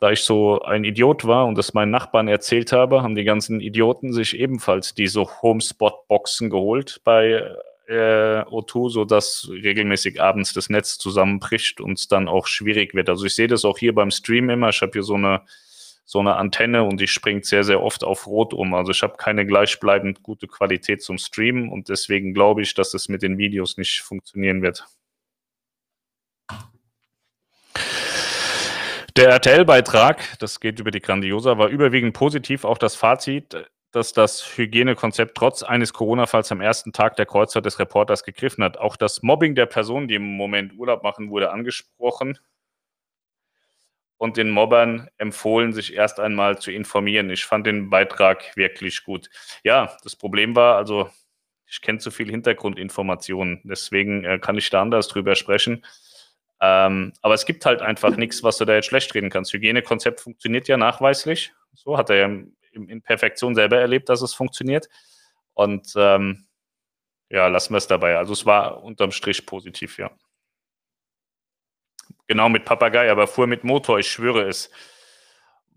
Da ich so ein Idiot war und das meinen Nachbarn erzählt habe, haben die ganzen Idioten sich ebenfalls diese Homespot-Boxen geholt bei äh, O2, sodass regelmäßig abends das Netz zusammenbricht und es dann auch schwierig wird. Also ich sehe das auch hier beim Stream immer. Ich habe hier so eine, so eine Antenne und die springt sehr, sehr oft auf Rot um. Also ich habe keine gleichbleibend gute Qualität zum Streamen und deswegen glaube ich, dass es mit den Videos nicht funktionieren wird. Der RTL-Beitrag, das geht über die Grandiosa, war überwiegend positiv. Auch das Fazit, dass das Hygienekonzept trotz eines Corona-Falls am ersten Tag der Kreuzer des Reporters gegriffen hat. Auch das Mobbing der Personen, die im Moment Urlaub machen, wurde angesprochen und den Mobbern empfohlen, sich erst einmal zu informieren. Ich fand den Beitrag wirklich gut. Ja, das Problem war, also ich kenne zu viel Hintergrundinformationen, deswegen äh, kann ich da anders drüber sprechen. Ähm, aber es gibt halt einfach nichts, was du da jetzt schlecht reden kannst. Hygienekonzept funktioniert ja nachweislich. So hat er ja in, in Perfektion selber erlebt, dass es funktioniert. Und ähm, ja, lassen wir es dabei. Also es war unterm Strich positiv, ja. Genau mit Papagei, aber fuhr mit Motor, ich schwöre es.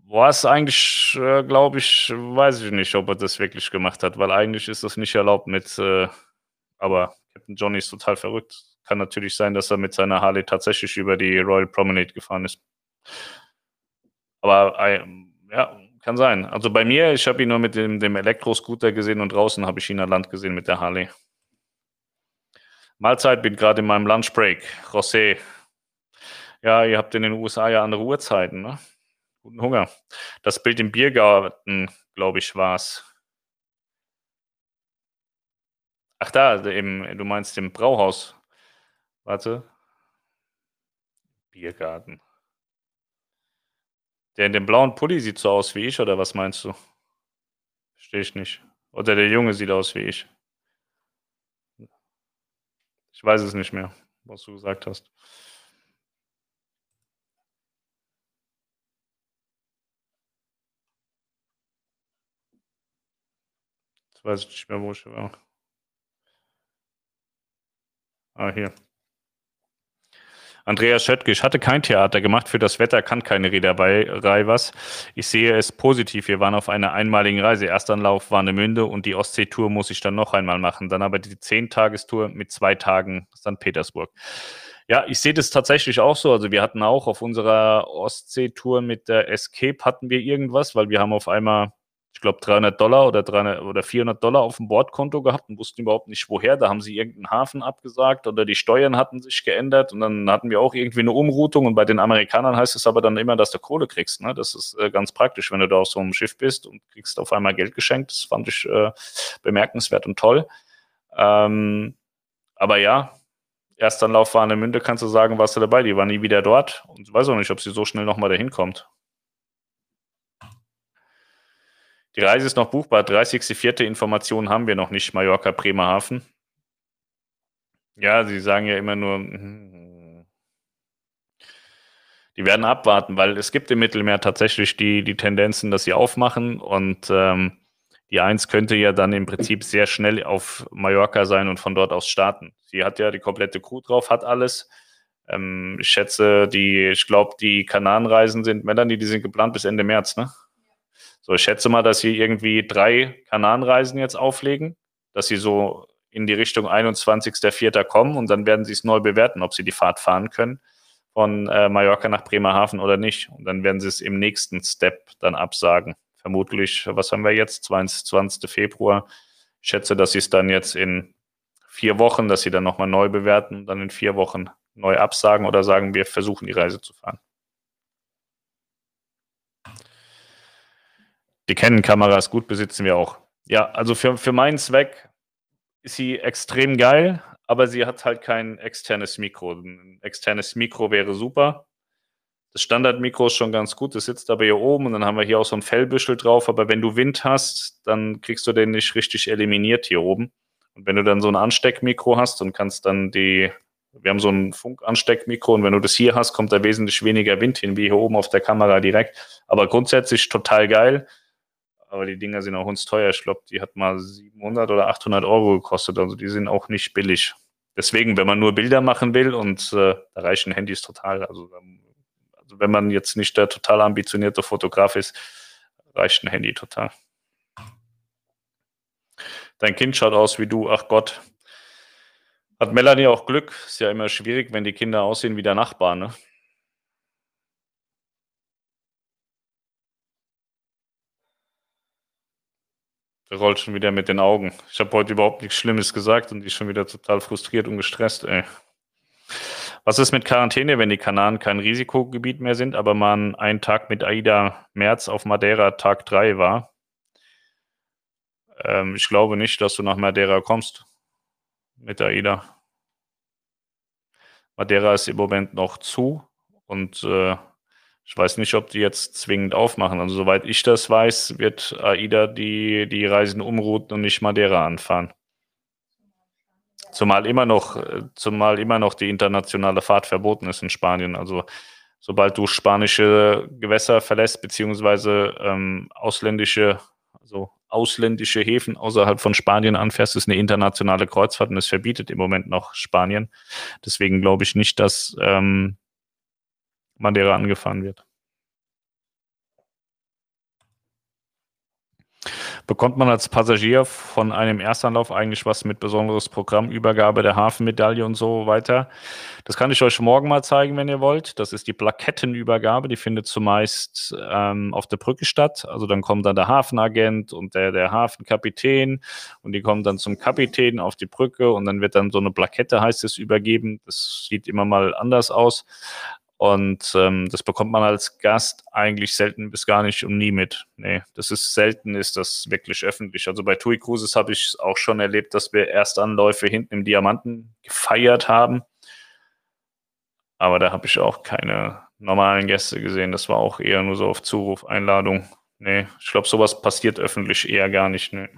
War es eigentlich, äh, glaube ich, weiß ich nicht, ob er das wirklich gemacht hat, weil eigentlich ist das nicht erlaubt mit, äh, aber Captain Johnny ist total verrückt kann natürlich sein, dass er mit seiner Harley tatsächlich über die Royal Promenade gefahren ist. Aber äh, ja, kann sein. Also bei mir, ich habe ihn nur mit dem, dem Elektroscooter gesehen und draußen habe ich ihn an Land gesehen mit der Harley. Mahlzeit, bin gerade in meinem Lunchbreak. José. Ja, ihr habt in den USA ja andere Uhrzeiten, ne? Guten Hunger. Das Bild im Biergarten, glaube ich, war es. Ach da, im, du meinst im Brauhaus. Warte. Biergarten. Der in dem blauen Pulli sieht so aus wie ich, oder was meinst du? Verstehe ich nicht. Oder der Junge sieht aus wie ich. Ich weiß es nicht mehr, was du gesagt hast. Weiß ich nicht mehr, wo ich war. Ah, hier. Andreas Schöttke, ich hatte kein Theater gemacht, für das Wetter kann keine Reederei was. Ich sehe es positiv. Wir waren auf einer einmaligen Reise. Erstanlauf Warnemünde und die Ostsee-Tour muss ich dann noch einmal machen. Dann aber die Zehn-Tagestour mit zwei Tagen St. Petersburg. Ja, ich sehe das tatsächlich auch so. Also wir hatten auch auf unserer Ostsee-Tour mit der Escape hatten wir irgendwas, weil wir haben auf einmal ich glaube, 300 Dollar oder, 300 oder 400 Dollar auf dem Bordkonto gehabt und wussten überhaupt nicht woher. Da haben sie irgendeinen Hafen abgesagt oder die Steuern hatten sich geändert und dann hatten wir auch irgendwie eine Umroutung und bei den Amerikanern heißt es aber dann immer, dass du Kohle kriegst. Ne? Das ist äh, ganz praktisch, wenn du da auf so einem Schiff bist und kriegst auf einmal Geld geschenkt. Das fand ich äh, bemerkenswert und toll. Ähm, aber ja, Erstanlauf war eine Münde, kannst du sagen, warst du dabei. Die war nie wieder dort und ich weiß auch nicht, ob sie so schnell nochmal dahin kommt. Die Reise ist noch buchbar. 30.04. Informationen haben wir noch nicht. Mallorca, Bremerhaven. Ja, sie sagen ja immer nur, hm, die werden abwarten, weil es gibt im Mittelmeer tatsächlich die, die Tendenzen, dass sie aufmachen und ähm, die Eins könnte ja dann im Prinzip sehr schnell auf Mallorca sein und von dort aus starten. Sie hat ja die komplette Crew drauf, hat alles. Ähm, ich schätze, die, ich glaube, die Kanarenreisen sind, Melanie, die sind geplant bis Ende März, ne? So, ich schätze mal, dass sie irgendwie drei Kananreisen jetzt auflegen, dass sie so in die Richtung 21.04. kommen und dann werden sie es neu bewerten, ob sie die Fahrt fahren können von äh, Mallorca nach Bremerhaven oder nicht. Und dann werden sie es im nächsten Step dann absagen. Vermutlich, was haben wir jetzt? 22. Februar. Ich schätze, dass sie es dann jetzt in vier Wochen, dass sie dann nochmal neu bewerten und dann in vier Wochen neu absagen oder sagen, wir versuchen die Reise zu fahren. Die Canon-Kamera ist gut, besitzen wir auch. Ja, also für, für meinen Zweck ist sie extrem geil, aber sie hat halt kein externes Mikro. Ein externes Mikro wäre super. Das Standardmikro ist schon ganz gut, das sitzt aber hier oben und dann haben wir hier auch so ein Fellbüschel drauf, aber wenn du Wind hast, dann kriegst du den nicht richtig eliminiert hier oben. Und wenn du dann so ein Ansteckmikro hast und kannst dann die, wir haben so ein Funkansteckmikro und wenn du das hier hast, kommt da wesentlich weniger Wind hin, wie hier oben auf der Kamera direkt. Aber grundsätzlich total geil. Aber die Dinger sind auch uns teuer. Ich glaube, die hat mal 700 oder 800 Euro gekostet. Also die sind auch nicht billig. Deswegen, wenn man nur Bilder machen will und äh, da reichen Handys total. Also, also wenn man jetzt nicht der total ambitionierte Fotograf ist, reicht ein Handy total. Dein Kind schaut aus wie du, ach Gott. Hat Melanie auch Glück? Ist ja immer schwierig, wenn die Kinder aussehen wie der Nachbar, ne? Rollt schon wieder mit den Augen. Ich habe heute überhaupt nichts Schlimmes gesagt und die ist schon wieder total frustriert und gestresst, ey. Was ist mit Quarantäne, wenn die Kanaren kein Risikogebiet mehr sind, aber man einen Tag mit Aida März auf Madeira Tag 3 war? Ähm, ich glaube nicht, dass du nach Madeira kommst mit Aida. Madeira ist im Moment noch zu und äh, ich weiß nicht, ob die jetzt zwingend aufmachen. Also soweit ich das weiß, wird AIDA die, die Reisen umrouten und nicht Madeira anfahren. Zumal immer noch, zumal immer noch die internationale Fahrt verboten ist in Spanien. Also sobald du spanische Gewässer verlässt, beziehungsweise ähm, ausländische, also ausländische Häfen außerhalb von Spanien anfährst, ist eine internationale Kreuzfahrt und es verbietet im Moment noch Spanien. Deswegen glaube ich nicht, dass ähm, Madeira angefahren wird. Bekommt man als Passagier von einem Erstanlauf eigentlich was mit besonderes Programm, Übergabe der Hafenmedaille und so weiter? Das kann ich euch morgen mal zeigen, wenn ihr wollt. Das ist die Plakettenübergabe. Die findet zumeist ähm, auf der Brücke statt. Also dann kommt dann der Hafenagent und der, der Hafenkapitän und die kommen dann zum Kapitän auf die Brücke und dann wird dann so eine Plakette, heißt es, übergeben. Das sieht immer mal anders aus. Und ähm, das bekommt man als Gast eigentlich selten bis gar nicht und nie mit. Nee, das ist selten, ist das wirklich öffentlich. Also bei TUI Cruises habe ich auch schon erlebt, dass wir Erstanläufe hinten im Diamanten gefeiert haben. Aber da habe ich auch keine normalen Gäste gesehen. Das war auch eher nur so auf Zuruf, Einladung. Nee, ich glaube, sowas passiert öffentlich eher gar nicht. Nee.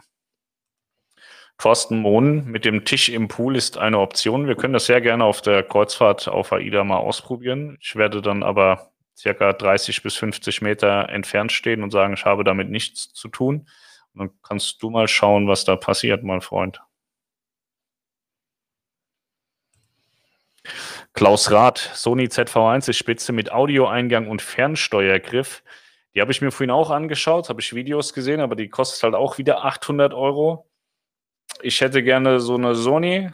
Thorsten Mohn mit dem Tisch im Pool ist eine Option. Wir können das sehr gerne auf der Kreuzfahrt auf AIDA mal ausprobieren. Ich werde dann aber circa 30 bis 50 Meter entfernt stehen und sagen, ich habe damit nichts zu tun. Und dann kannst du mal schauen, was da passiert, mein Freund. Klaus Rath, Sony ZV1 ist Spitze mit Audioeingang und Fernsteuergriff. Die habe ich mir vorhin auch angeschaut, habe ich Videos gesehen, aber die kostet halt auch wieder 800 Euro ich hätte gerne so eine Sony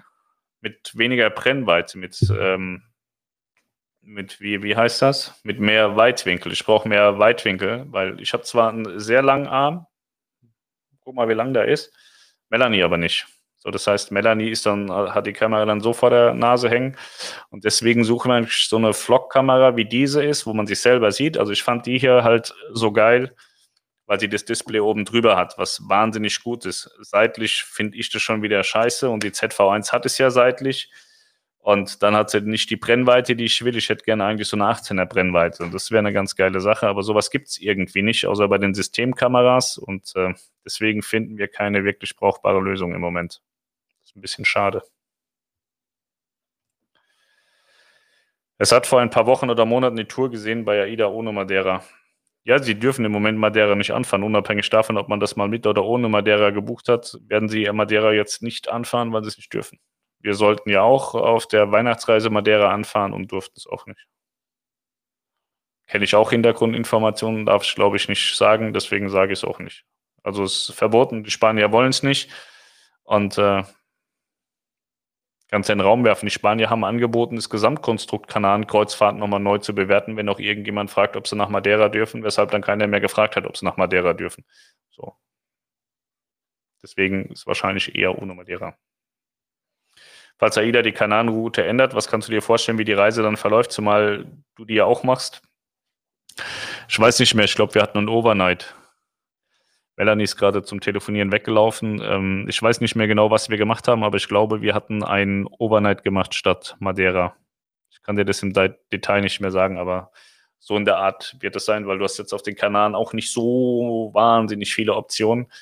mit weniger Brennweite, mit, ähm, mit wie, wie heißt das? Mit mehr Weitwinkel. Ich brauche mehr Weitwinkel, weil ich habe zwar einen sehr langen Arm, guck mal, wie lang der ist, Melanie aber nicht. So, das heißt, Melanie ist dann, hat die Kamera dann so vor der Nase hängen. Und deswegen suchen wir so eine Vlog-Kamera, wie diese ist, wo man sich selber sieht. Also ich fand die hier halt so geil, weil sie das Display oben drüber hat, was wahnsinnig gut ist. Seitlich finde ich das schon wieder scheiße und die ZV1 hat es ja seitlich. Und dann hat sie nicht die Brennweite, die ich will. Ich hätte gerne eigentlich so eine 18er Brennweite. Und das wäre eine ganz geile Sache. Aber sowas gibt es irgendwie nicht, außer bei den Systemkameras. Und äh, deswegen finden wir keine wirklich brauchbare Lösung im Moment. Das ist ein bisschen schade. Es hat vor ein paar Wochen oder Monaten die Tour gesehen bei AIDA ohne Madeira. Ja, sie dürfen im Moment Madeira nicht anfahren, unabhängig davon, ob man das mal mit oder ohne Madeira gebucht hat, werden sie Madeira jetzt nicht anfahren, weil sie es nicht dürfen. Wir sollten ja auch auf der Weihnachtsreise Madeira anfahren und durften es auch nicht. Kenne ich auch Hintergrundinformationen, darf ich glaube ich nicht sagen, deswegen sage ich es auch nicht. Also es ist verboten, die Spanier wollen es nicht. Und äh, Kannst ja in den Raum werfen. Die Spanier haben angeboten, das Gesamtkonstrukt Kanaren-Kreuzfahrt nochmal neu zu bewerten, wenn auch irgendjemand fragt, ob sie nach Madeira dürfen, weshalb dann keiner mehr gefragt hat, ob sie nach Madeira dürfen. So. Deswegen ist wahrscheinlich eher ohne Madeira. Falls AIDA die Kanarenroute ändert, was kannst du dir vorstellen, wie die Reise dann verläuft, zumal du die ja auch machst? Ich weiß nicht mehr, ich glaube, wir hatten einen Overnight. Melanie ist gerade zum Telefonieren weggelaufen. Ähm, ich weiß nicht mehr genau, was wir gemacht haben, aber ich glaube, wir hatten einen Overnight gemacht statt Madeira. Ich kann dir das im Detail nicht mehr sagen, aber so in der Art wird es sein, weil du hast jetzt auf den Kanaren auch nicht so wahnsinnig viele Optionen.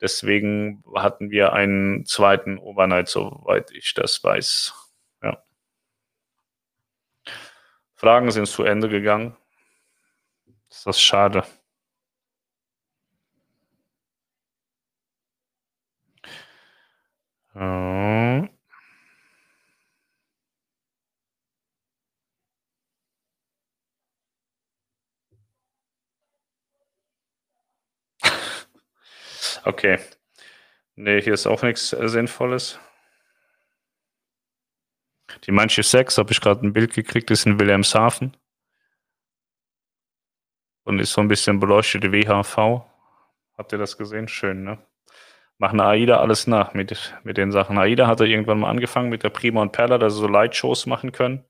Deswegen hatten wir einen zweiten Overnight, soweit ich das weiß. Ja. Fragen sind zu Ende gegangen. Das ist schade. *laughs* Okay. Ne, hier ist auch nichts Sinnvolles. Die Manche 6 habe ich gerade ein Bild gekriegt, ist in Wilhelmshaven. Und ist so ein bisschen beleuchtete WHV. Habt ihr das gesehen? Schön, ne? Machen AIDA alles nach mit, mit den Sachen. AIDA hatte irgendwann mal angefangen mit der Prima und Perla, dass sie so Lightshows machen können.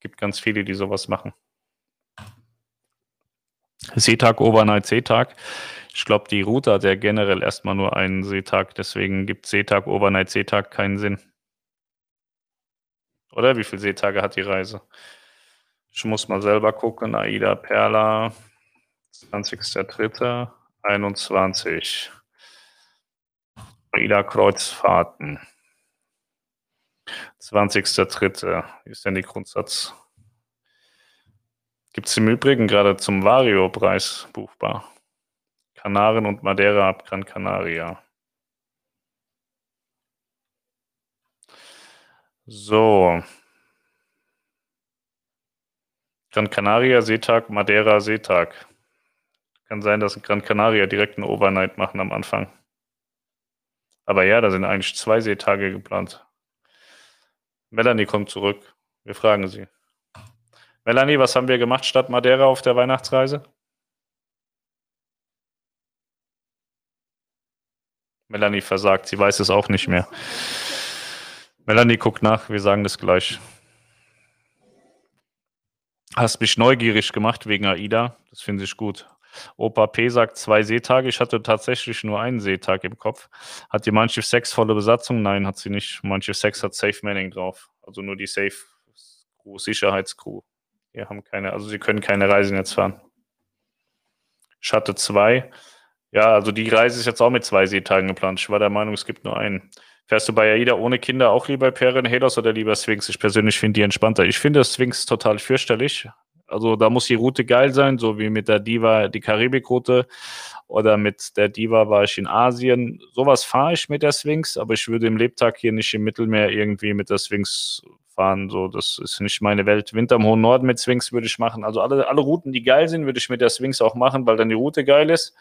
Gibt ganz viele, die sowas machen. Seetag, Overnight, Seetag. Ich glaube, die Route hat ja generell erstmal nur einen Seetag, deswegen gibt Seetag, Overnight, Seetag keinen Sinn. Oder wie viele Seetage hat die Reise? Ich muss mal selber gucken. Aida Perla, 20.03. 21. Aida Kreuzfahrten. 20.03. Wie ist denn die Grundsatz? Gibt es im Übrigen gerade zum Vario-Preis buchbar? Kanaren und Madeira ab Gran Canaria. So. Gran Canaria Seetag, Madeira Seetag. Kann sein, dass Gran Canaria direkt einen Overnight machen am Anfang. Aber ja, da sind eigentlich zwei Seetage geplant. Melanie kommt zurück. Wir fragen sie. Melanie, was haben wir gemacht statt Madeira auf der Weihnachtsreise? Melanie versagt, sie weiß es auch nicht mehr. Melanie guckt nach, wir sagen das gleich. Hast mich neugierig gemacht wegen AIDA, das finde ich gut. Opa P sagt zwei Seetage. Ich hatte tatsächlich nur einen Seetag im Kopf. Hat die Manche Sex volle Besatzung? Nein, hat sie nicht. Manche Sex hat Safe Manning drauf. Also nur die Safe Crew, Sicherheitscrew. Wir haben keine, also sie können keine Reisen jetzt fahren. Ich hatte zwei. Ja, also die Reise ist jetzt auch mit zwei Seetagen geplant. Ich war der Meinung, es gibt nur einen. Fährst du bei AIDA ohne Kinder auch lieber Perrin Helos oder lieber Sphinx? Ich persönlich finde die entspannter. Ich finde Sphinx total fürchterlich. Also da muss die Route geil sein, so wie mit der Diva die Karibikroute oder mit der Diva war ich in Asien. Sowas fahre ich mit der Sphinx, aber ich würde im Lebtag hier nicht im Mittelmeer irgendwie mit der Sphinx fahren. So, das ist nicht meine Welt. Winter im hohen Norden mit Sphinx würde ich machen. Also alle, alle Routen, die geil sind, würde ich mit der Sphinx auch machen, weil dann die Route geil ist.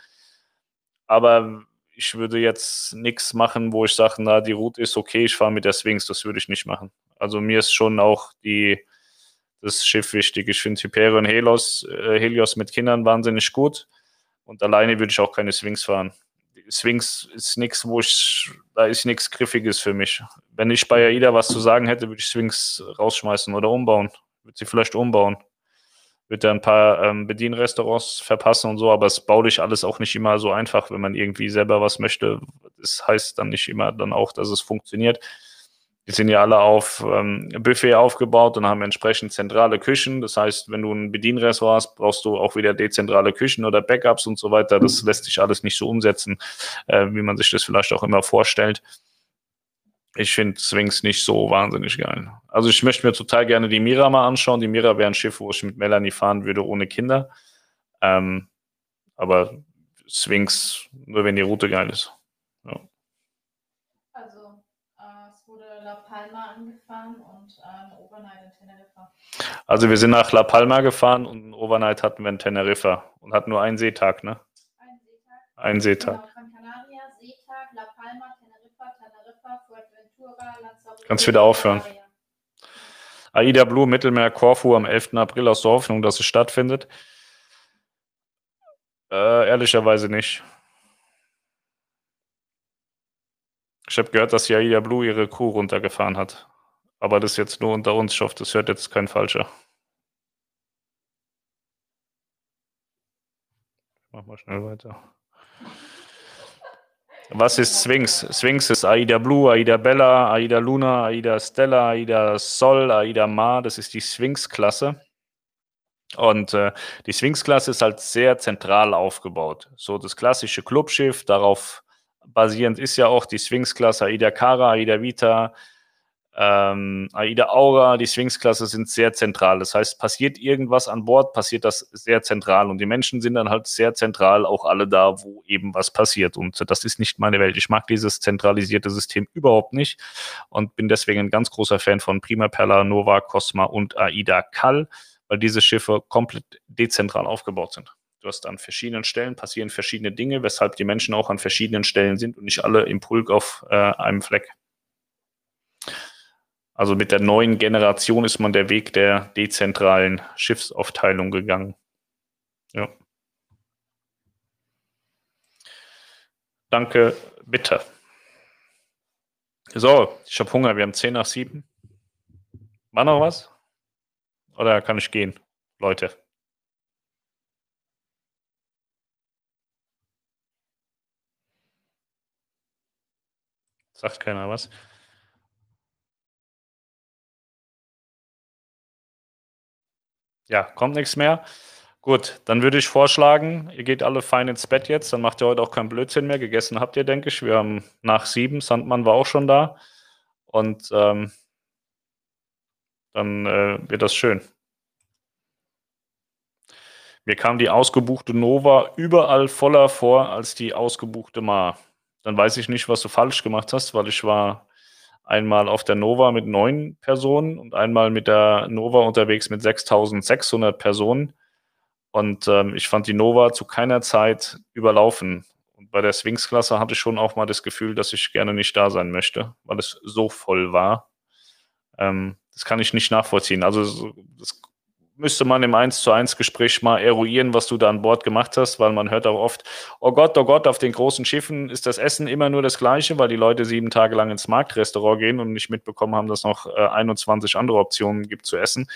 Aber ich würde jetzt nichts machen, wo ich sage, na, die Route ist okay, ich fahre mit der Sphinx, das würde ich nicht machen. Also mir ist schon auch die, das Schiff wichtig. Ich finde Hyperion Helios, äh, Helios mit Kindern wahnsinnig gut und alleine würde ich auch keine Sphinx fahren. Sphinx ist nichts, wo ich, da ist nichts Griffiges für mich. Wenn ich bei AIDA was zu sagen hätte, würde ich Sphinx rausschmeißen oder umbauen. Würde sie vielleicht umbauen wird er ein paar ähm, Bedienrestaurants verpassen und so, aber es baulich alles auch nicht immer so einfach, wenn man irgendwie selber was möchte. Das heißt dann nicht immer dann auch, dass es funktioniert. Die sind ja alle auf ähm, Buffet aufgebaut und haben entsprechend zentrale Küchen. Das heißt, wenn du ein Bedienrestaurant hast, brauchst du auch wieder dezentrale Küchen oder Backups und so weiter. Das lässt sich alles nicht so umsetzen, äh, wie man sich das vielleicht auch immer vorstellt ich finde Sphinx nicht so wahnsinnig geil. Also ich möchte mir total gerne die Mira mal anschauen. Die Mira wäre ein Schiff, wo ich mit Melanie fahren würde ohne Kinder. Ähm, aber Sphinx, nur wenn die Route geil ist. Ja. Also äh, es wurde La Palma angefahren und äh, eine Overnight in Teneriffa. Also wir sind nach La Palma gefahren und Overnight hatten wir in Teneriffa und hatten nur einen Seetag, ne? Ein Seetag. Ein Seetag. Genau, Gran Canaria, Seetag, La Palma, Teneriffa, Teneriffa, Fuerteventura, Lanzarote. Kannst wieder aufhören. AIDA Blue Mittelmeer Korfu am 11. April aus der Hoffnung, dass es stattfindet. Äh, ehrlicherweise nicht. Ich habe gehört, dass die AIDA Blue ihre Crew runtergefahren hat. Aber das jetzt nur unter uns. Ich hoffe, das hört jetzt kein Falscher. Mach mal schnell weiter. Was ist Sphinx? Sphinx ist Aida Blue, Aida Bella, Aida Luna, Aida Stella, Aida Sol, Aida Ma. Das ist die Sphinx-Klasse. Und äh, die Sphinx-Klasse ist halt sehr zentral aufgebaut. So das klassische Clubschiff, darauf basierend ist ja auch die Sphinx-Klasse Aida Kara, Aida Vita, ähm, AIDA Aura, die Sphinx-Klasse sind sehr zentral. Das heißt, passiert irgendwas an Bord, passiert das sehr zentral. Und die Menschen sind dann halt sehr zentral auch alle da, wo eben was passiert. Und das ist nicht meine Welt. Ich mag dieses zentralisierte System überhaupt nicht und bin deswegen ein ganz großer Fan von Prima Perla, Nova, Cosma und AIDA Kal, weil diese Schiffe komplett dezentral aufgebaut sind. Du hast an verschiedenen Stellen passieren verschiedene Dinge, weshalb die Menschen auch an verschiedenen Stellen sind und nicht alle im Pulk auf äh, einem Fleck. Also mit der neuen Generation ist man der Weg der dezentralen Schiffsaufteilung gegangen. Ja. Danke, bitte. So, ich habe Hunger. Wir haben 10 nach 7. War noch was? Oder kann ich gehen, Leute? Sagt keiner was. Ja, kommt nichts mehr. Gut, dann würde ich vorschlagen, ihr geht alle fein ins Bett jetzt, dann macht ihr heute auch keinen Blödsinn mehr. Gegessen habt ihr, denke ich. Wir haben nach sieben, Sandmann war auch schon da. Und ähm, dann äh, wird das schön. Mir kam die ausgebuchte Nova überall voller vor als die ausgebuchte Ma. Dann weiß ich nicht, was du falsch gemacht hast, weil ich war einmal auf der Nova mit neun Personen und einmal mit der Nova unterwegs mit 6600 Personen. Und ähm, ich fand die Nova zu keiner Zeit überlaufen. Und bei der Sphinx-Klasse hatte ich schon auch mal das Gefühl, dass ich gerne nicht da sein möchte, weil es so voll war. Ähm, das kann ich nicht nachvollziehen. Also das müsste man im 1 zu 1 Gespräch mal eruieren, was du da an Bord gemacht hast, weil man hört auch oft, oh Gott, oh Gott, auf den großen Schiffen ist das Essen immer nur das gleiche, weil die Leute sieben Tage lang ins Marktrestaurant gehen und nicht mitbekommen haben, dass noch äh, 21 andere Optionen gibt zu essen.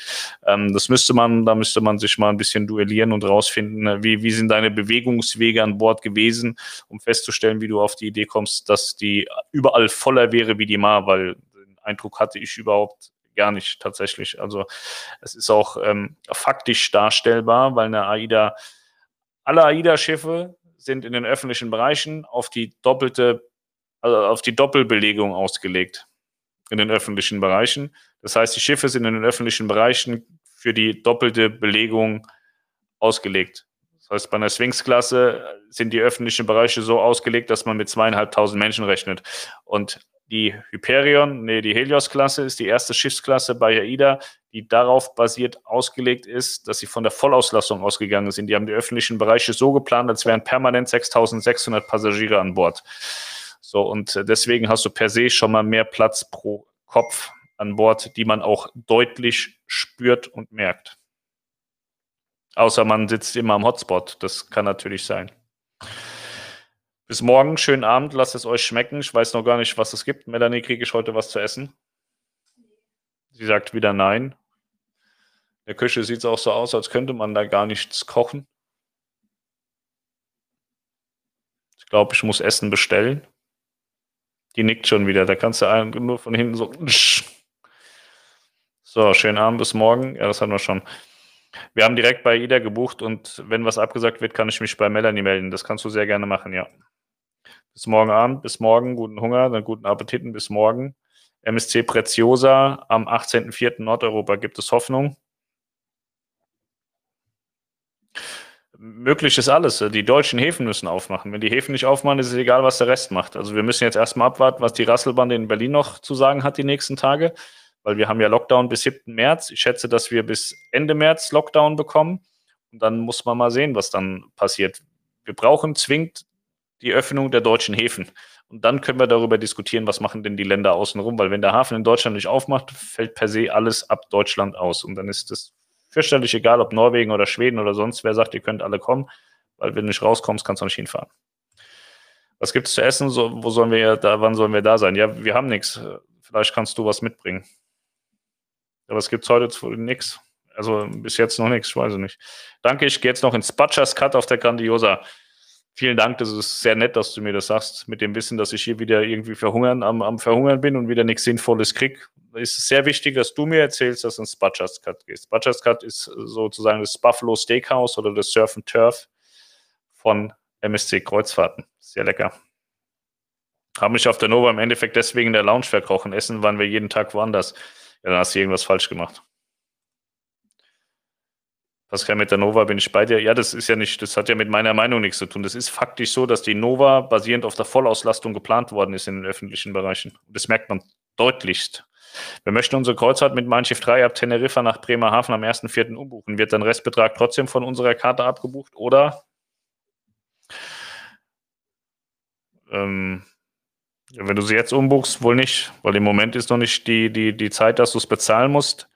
Ähm, das müsste man, da müsste man sich mal ein bisschen duellieren und rausfinden, äh, wie, wie sind deine Bewegungswege an Bord gewesen, um festzustellen, wie du auf die Idee kommst, dass die überall voller wäre wie die Mar, weil den Eindruck hatte ich überhaupt gar nicht tatsächlich. Also es ist auch ähm, faktisch darstellbar, weil eine AIDA, alle AIDA-Schiffe sind in den öffentlichen Bereichen auf die doppelte, also auf die Doppelbelegung ausgelegt in den öffentlichen Bereichen. Das heißt, die Schiffe sind in den öffentlichen Bereichen für die doppelte Belegung ausgelegt. Das heißt, bei einer Sphinx-Klasse sind die öffentlichen Bereiche so ausgelegt, dass man mit zweieinhalbtausend Menschen rechnet. Und die Hyperion, nee, die Helios-Klasse ist die erste Schiffsklasse bei AIDA, die darauf basiert ausgelegt ist, dass sie von der Vollauslastung ausgegangen sind. Die haben die öffentlichen Bereiche so geplant, als wären permanent 6600 Passagiere an Bord. So, und deswegen hast du per se schon mal mehr Platz pro Kopf an Bord, die man auch deutlich spürt und merkt. Außer man sitzt immer am Hotspot. Das kann natürlich sein. Bis morgen, schönen Abend, lasst es euch schmecken. Ich weiß noch gar nicht, was es gibt. Melanie, kriege ich heute was zu essen? Sie sagt wieder nein. In der Küche sieht es auch so aus, als könnte man da gar nichts kochen. Ich glaube, ich muss Essen bestellen. Die nickt schon wieder. Da kannst du nur von hinten so. *laughs* So, schönen Abend, bis morgen. Ja, das hatten wir schon. Wir haben direkt bei Ida gebucht und wenn was abgesagt wird, kann ich mich bei Melanie melden. Das kannst du sehr gerne machen, ja. Bis morgen Abend, bis morgen, guten Hunger, dann guten Appetiten, bis morgen. MSC Preziosa am 18.04. Nordeuropa gibt es Hoffnung. Möglich ist alles. Die deutschen Häfen müssen aufmachen. Wenn die Häfen nicht aufmachen, ist es egal, was der Rest macht. Also wir müssen jetzt erstmal abwarten, was die Rasselbande in Berlin noch zu sagen hat die nächsten Tage, weil wir haben ja Lockdown bis 7. März. Ich schätze, dass wir bis Ende März Lockdown bekommen. Und dann muss man mal sehen, was dann passiert. Wir brauchen zwingend die Öffnung der deutschen Häfen. Und dann können wir darüber diskutieren, was machen denn die Länder außenrum, weil wenn der Hafen in Deutschland nicht aufmacht, fällt per se alles ab Deutschland aus. Und dann ist es fürchterlich egal, ob Norwegen oder Schweden oder sonst wer sagt, ihr könnt alle kommen, weil wenn du nicht rauskommst, kannst du nicht hinfahren. Was gibt es zu essen? So, wo sollen wir da, wann sollen wir da sein? Ja, wir haben nichts. Vielleicht kannst du was mitbringen. Ja, was gibt es heute nichts? Also bis jetzt noch nichts, ich weiß ich nicht. Danke, ich gehe jetzt noch ins Butchers Cut auf der Grandiosa. Vielen Dank, das ist sehr nett, dass du mir das sagst, mit dem Wissen, dass ich hier wieder irgendwie verhungern, am, am Verhungern bin und wieder nichts Sinnvolles krieg. Es ist sehr wichtig, dass du mir erzählst, dass du ins Butcher's Cut gehst. Butcher's Cut ist sozusagen das Buffalo Steakhouse oder das Surf and Turf von MSC Kreuzfahrten. Sehr lecker. Haben mich auf der Nova im Endeffekt deswegen in der Lounge verkrochen. Essen waren wir jeden Tag woanders. Ja, dann hast du irgendwas falsch gemacht. Pascal, mit der Nova bin ich bei dir. Ja, das ist ja nicht, das hat ja mit meiner Meinung nichts zu tun. Das ist faktisch so, dass die Nova basierend auf der Vollauslastung geplant worden ist in den öffentlichen Bereichen. Das merkt man deutlichst. Wir möchten unsere Kreuzfahrt mit Mein Schiff 3 ab Teneriffa nach Bremerhaven am 1.4. umbuchen. Wird dann Restbetrag trotzdem von unserer Karte abgebucht oder ähm, wenn du sie jetzt umbuchst, wohl nicht, weil im Moment ist noch nicht die, die, die Zeit, dass du es bezahlen musst.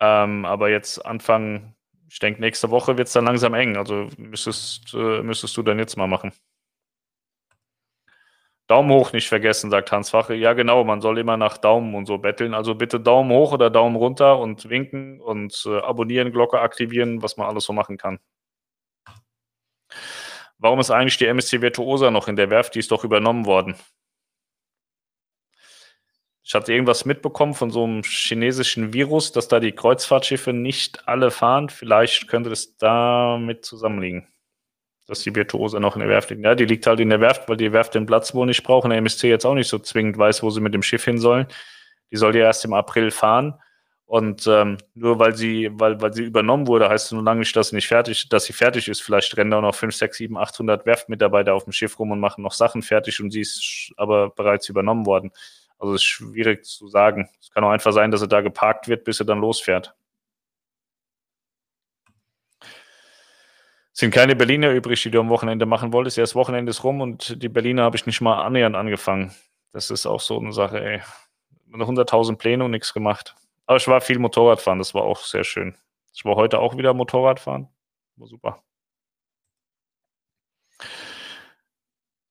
Ähm, aber jetzt Anfang ich denke, nächste Woche wird es dann langsam eng. Also müsstest, äh, müsstest du dann jetzt mal machen. Daumen hoch nicht vergessen, sagt Hans Fache. Ja, genau, man soll immer nach Daumen und so betteln. Also bitte Daumen hoch oder Daumen runter und winken und äh, abonnieren, Glocke aktivieren, was man alles so machen kann. Warum ist eigentlich die MSC Virtuosa noch in der Werft? Die ist doch übernommen worden. Ich hatte irgendwas mitbekommen von so einem chinesischen Virus, dass da die Kreuzfahrtschiffe nicht alle fahren. Vielleicht könnte das damit zusammenliegen, dass die Virtuose noch in der Werft liegt. Ja, die liegt halt in der Werft, weil die Werft den Platz wohl nicht brauchen. Der MSC jetzt auch nicht so zwingend weiß, wo sie mit dem Schiff hin sollen. Die soll ja erst im April fahren. Und ähm, nur weil sie, weil, weil sie übernommen wurde, heißt es nur lange nicht, dass sie nicht fertig, dass sie fertig ist. Vielleicht rennen da noch 5, 6, 7, 800 Werftmitarbeiter auf dem Schiff rum und machen noch Sachen fertig und sie ist aber bereits übernommen worden. Also es ist schwierig zu sagen. Es kann auch einfach sein, dass er da geparkt wird, bis er dann losfährt. Sind keine Berliner übrig, die du am Wochenende machen wolltest. Das Wochenende ist rum und die Berliner habe ich nicht mal annähernd angefangen. Das ist auch so eine Sache, ey. 100.000 Pläne und nichts gemacht. Aber ich war viel Motorradfahren, das war auch sehr schön. Ich war heute auch wieder Motorradfahren. War super.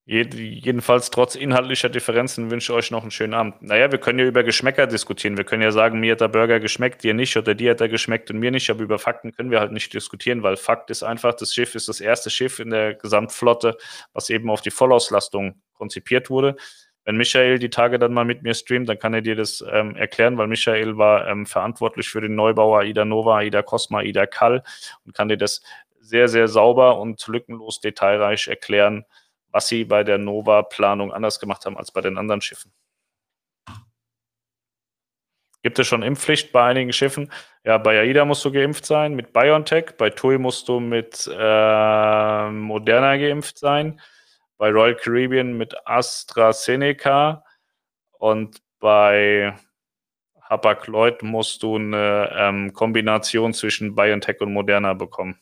Jedenfalls trotz inhaltlicher Differenzen wünsche ich euch noch einen schönen Abend. Naja, wir können ja über Geschmäcker diskutieren. Wir können ja sagen, mir hat der Burger geschmeckt, dir nicht, oder dir hat er geschmeckt und mir nicht. Aber über Fakten können wir halt nicht diskutieren, weil Fakt ist einfach, das Schiff ist das erste Schiff in der Gesamtflotte, was eben auf die Vollauslastung konzipiert wurde. Wenn Michael die Tage dann mal mit mir streamt, dann kann er dir das ähm, erklären, weil Michael war ähm, verantwortlich für den Neubau AIDA Nova, AIDA Cosma, AIDA Kall und kann dir das sehr, sehr sauber und lückenlos detailreich erklären, was sie bei der Nova-Planung anders gemacht haben als bei den anderen Schiffen. Gibt es schon Impfpflicht bei einigen Schiffen? Ja, bei AIDA musst du geimpft sein, mit BioNTech. Bei TUI musst du mit äh, Moderna geimpft sein. Bei Royal Caribbean mit AstraZeneca. Und bei Hapag-Lloyd musst du eine ähm, Kombination zwischen BioNTech und Moderna bekommen.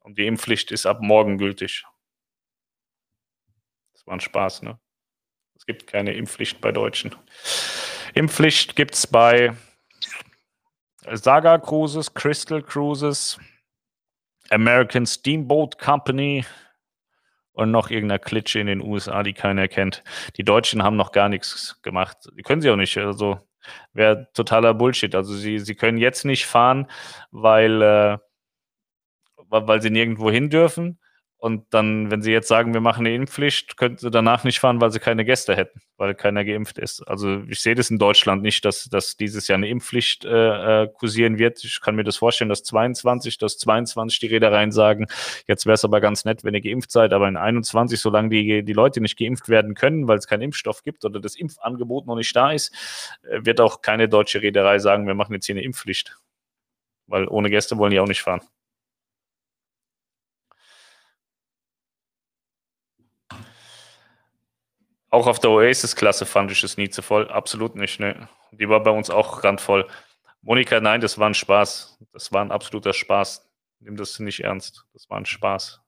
Und die Impfpflicht ist ab morgen gültig war ein Spaß, ne? Es gibt keine Impfpflicht bei Deutschen. Impfpflicht gibt es bei Saga Cruises, Crystal Cruises, American Steamboat Company und noch irgendeiner Klitsche in den USA, die keiner kennt. Die Deutschen haben noch gar nichts gemacht. Die können sie auch nicht. Also wäre totaler Bullshit. Also sie, sie können jetzt nicht fahren, weil, äh, weil sie nirgendwo hin dürfen. Und dann, wenn sie jetzt sagen, wir machen eine Impfpflicht, könnten sie danach nicht fahren, weil sie keine Gäste hätten, weil keiner geimpft ist. Also ich sehe das in Deutschland nicht, dass, dass dieses Jahr eine Impfpflicht äh, äh kursieren wird. Ich kann mir das vorstellen, dass 22, dass 22 die Reedereien sagen, jetzt wäre es aber ganz nett, wenn ihr geimpft seid, aber in 21, solange die, die Leute nicht geimpft werden können, weil es keinen Impfstoff gibt oder das Impfangebot noch nicht da ist, äh, wird auch keine deutsche Reederei sagen, wir machen jetzt hier eine Impfpflicht. Weil ohne Gäste wollen die auch nicht fahren. Auch auf der Oasis-Klasse fand ich es nie zu voll. Absolut nicht, ne. Die war bei uns auch randvoll. Monika, nein, das war ein Spaß. Das war ein absoluter Spaß. Nimm das nicht ernst. Das war ein Spaß.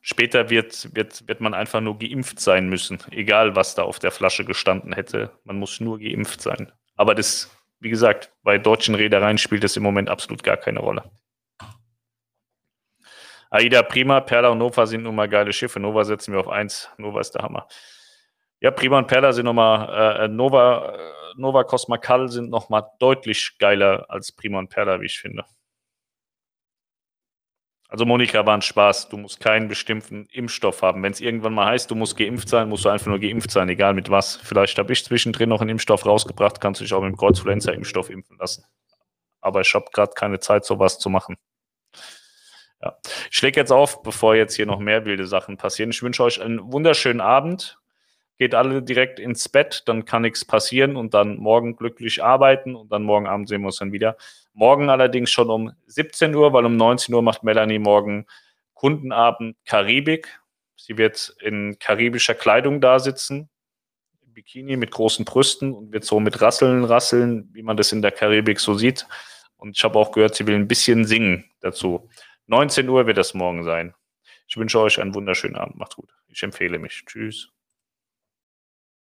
Später wird, wird, wird man einfach nur geimpft sein müssen, egal was da auf der Flasche gestanden hätte. Man muss nur geimpft sein. Aber das, wie gesagt, bei deutschen Reedereien spielt das im Moment absolut gar keine Rolle. Aida Prima, Perla und Nova sind nun mal geile Schiffe. Nova setzen wir auf 1. Nova ist der Hammer. Ja, Prima und Perla sind nochmal, äh, Nova, äh, Nova Cosma Call sind nochmal deutlich geiler als Prima und Perla, wie ich finde. Also Monika, war ein Spaß. Du musst keinen bestimmten Impfstoff haben. Wenn es irgendwann mal heißt, du musst geimpft sein, musst du einfach nur geimpft sein, egal mit was. Vielleicht habe ich zwischendrin noch einen Impfstoff rausgebracht, kannst du dich auch mit dem Kreuzfluenza-Impfstoff impfen lassen. Aber ich habe gerade keine Zeit, sowas zu machen. Ja. Ich lege jetzt auf, bevor jetzt hier noch mehr wilde Sachen passieren. Ich wünsche euch einen wunderschönen Abend. Geht alle direkt ins Bett, dann kann nichts passieren und dann morgen glücklich arbeiten und dann morgen Abend sehen wir uns dann wieder. Morgen allerdings schon um 17 Uhr, weil um 19 Uhr macht Melanie morgen Kundenabend Karibik. Sie wird in karibischer Kleidung da sitzen, Bikini mit großen Brüsten und wird so mit Rasseln rasseln, wie man das in der Karibik so sieht. Und ich habe auch gehört, sie will ein bisschen singen dazu. 19 Uhr wird das morgen sein. Ich wünsche euch einen wunderschönen Abend. Macht's gut. Ich empfehle mich. Tschüss.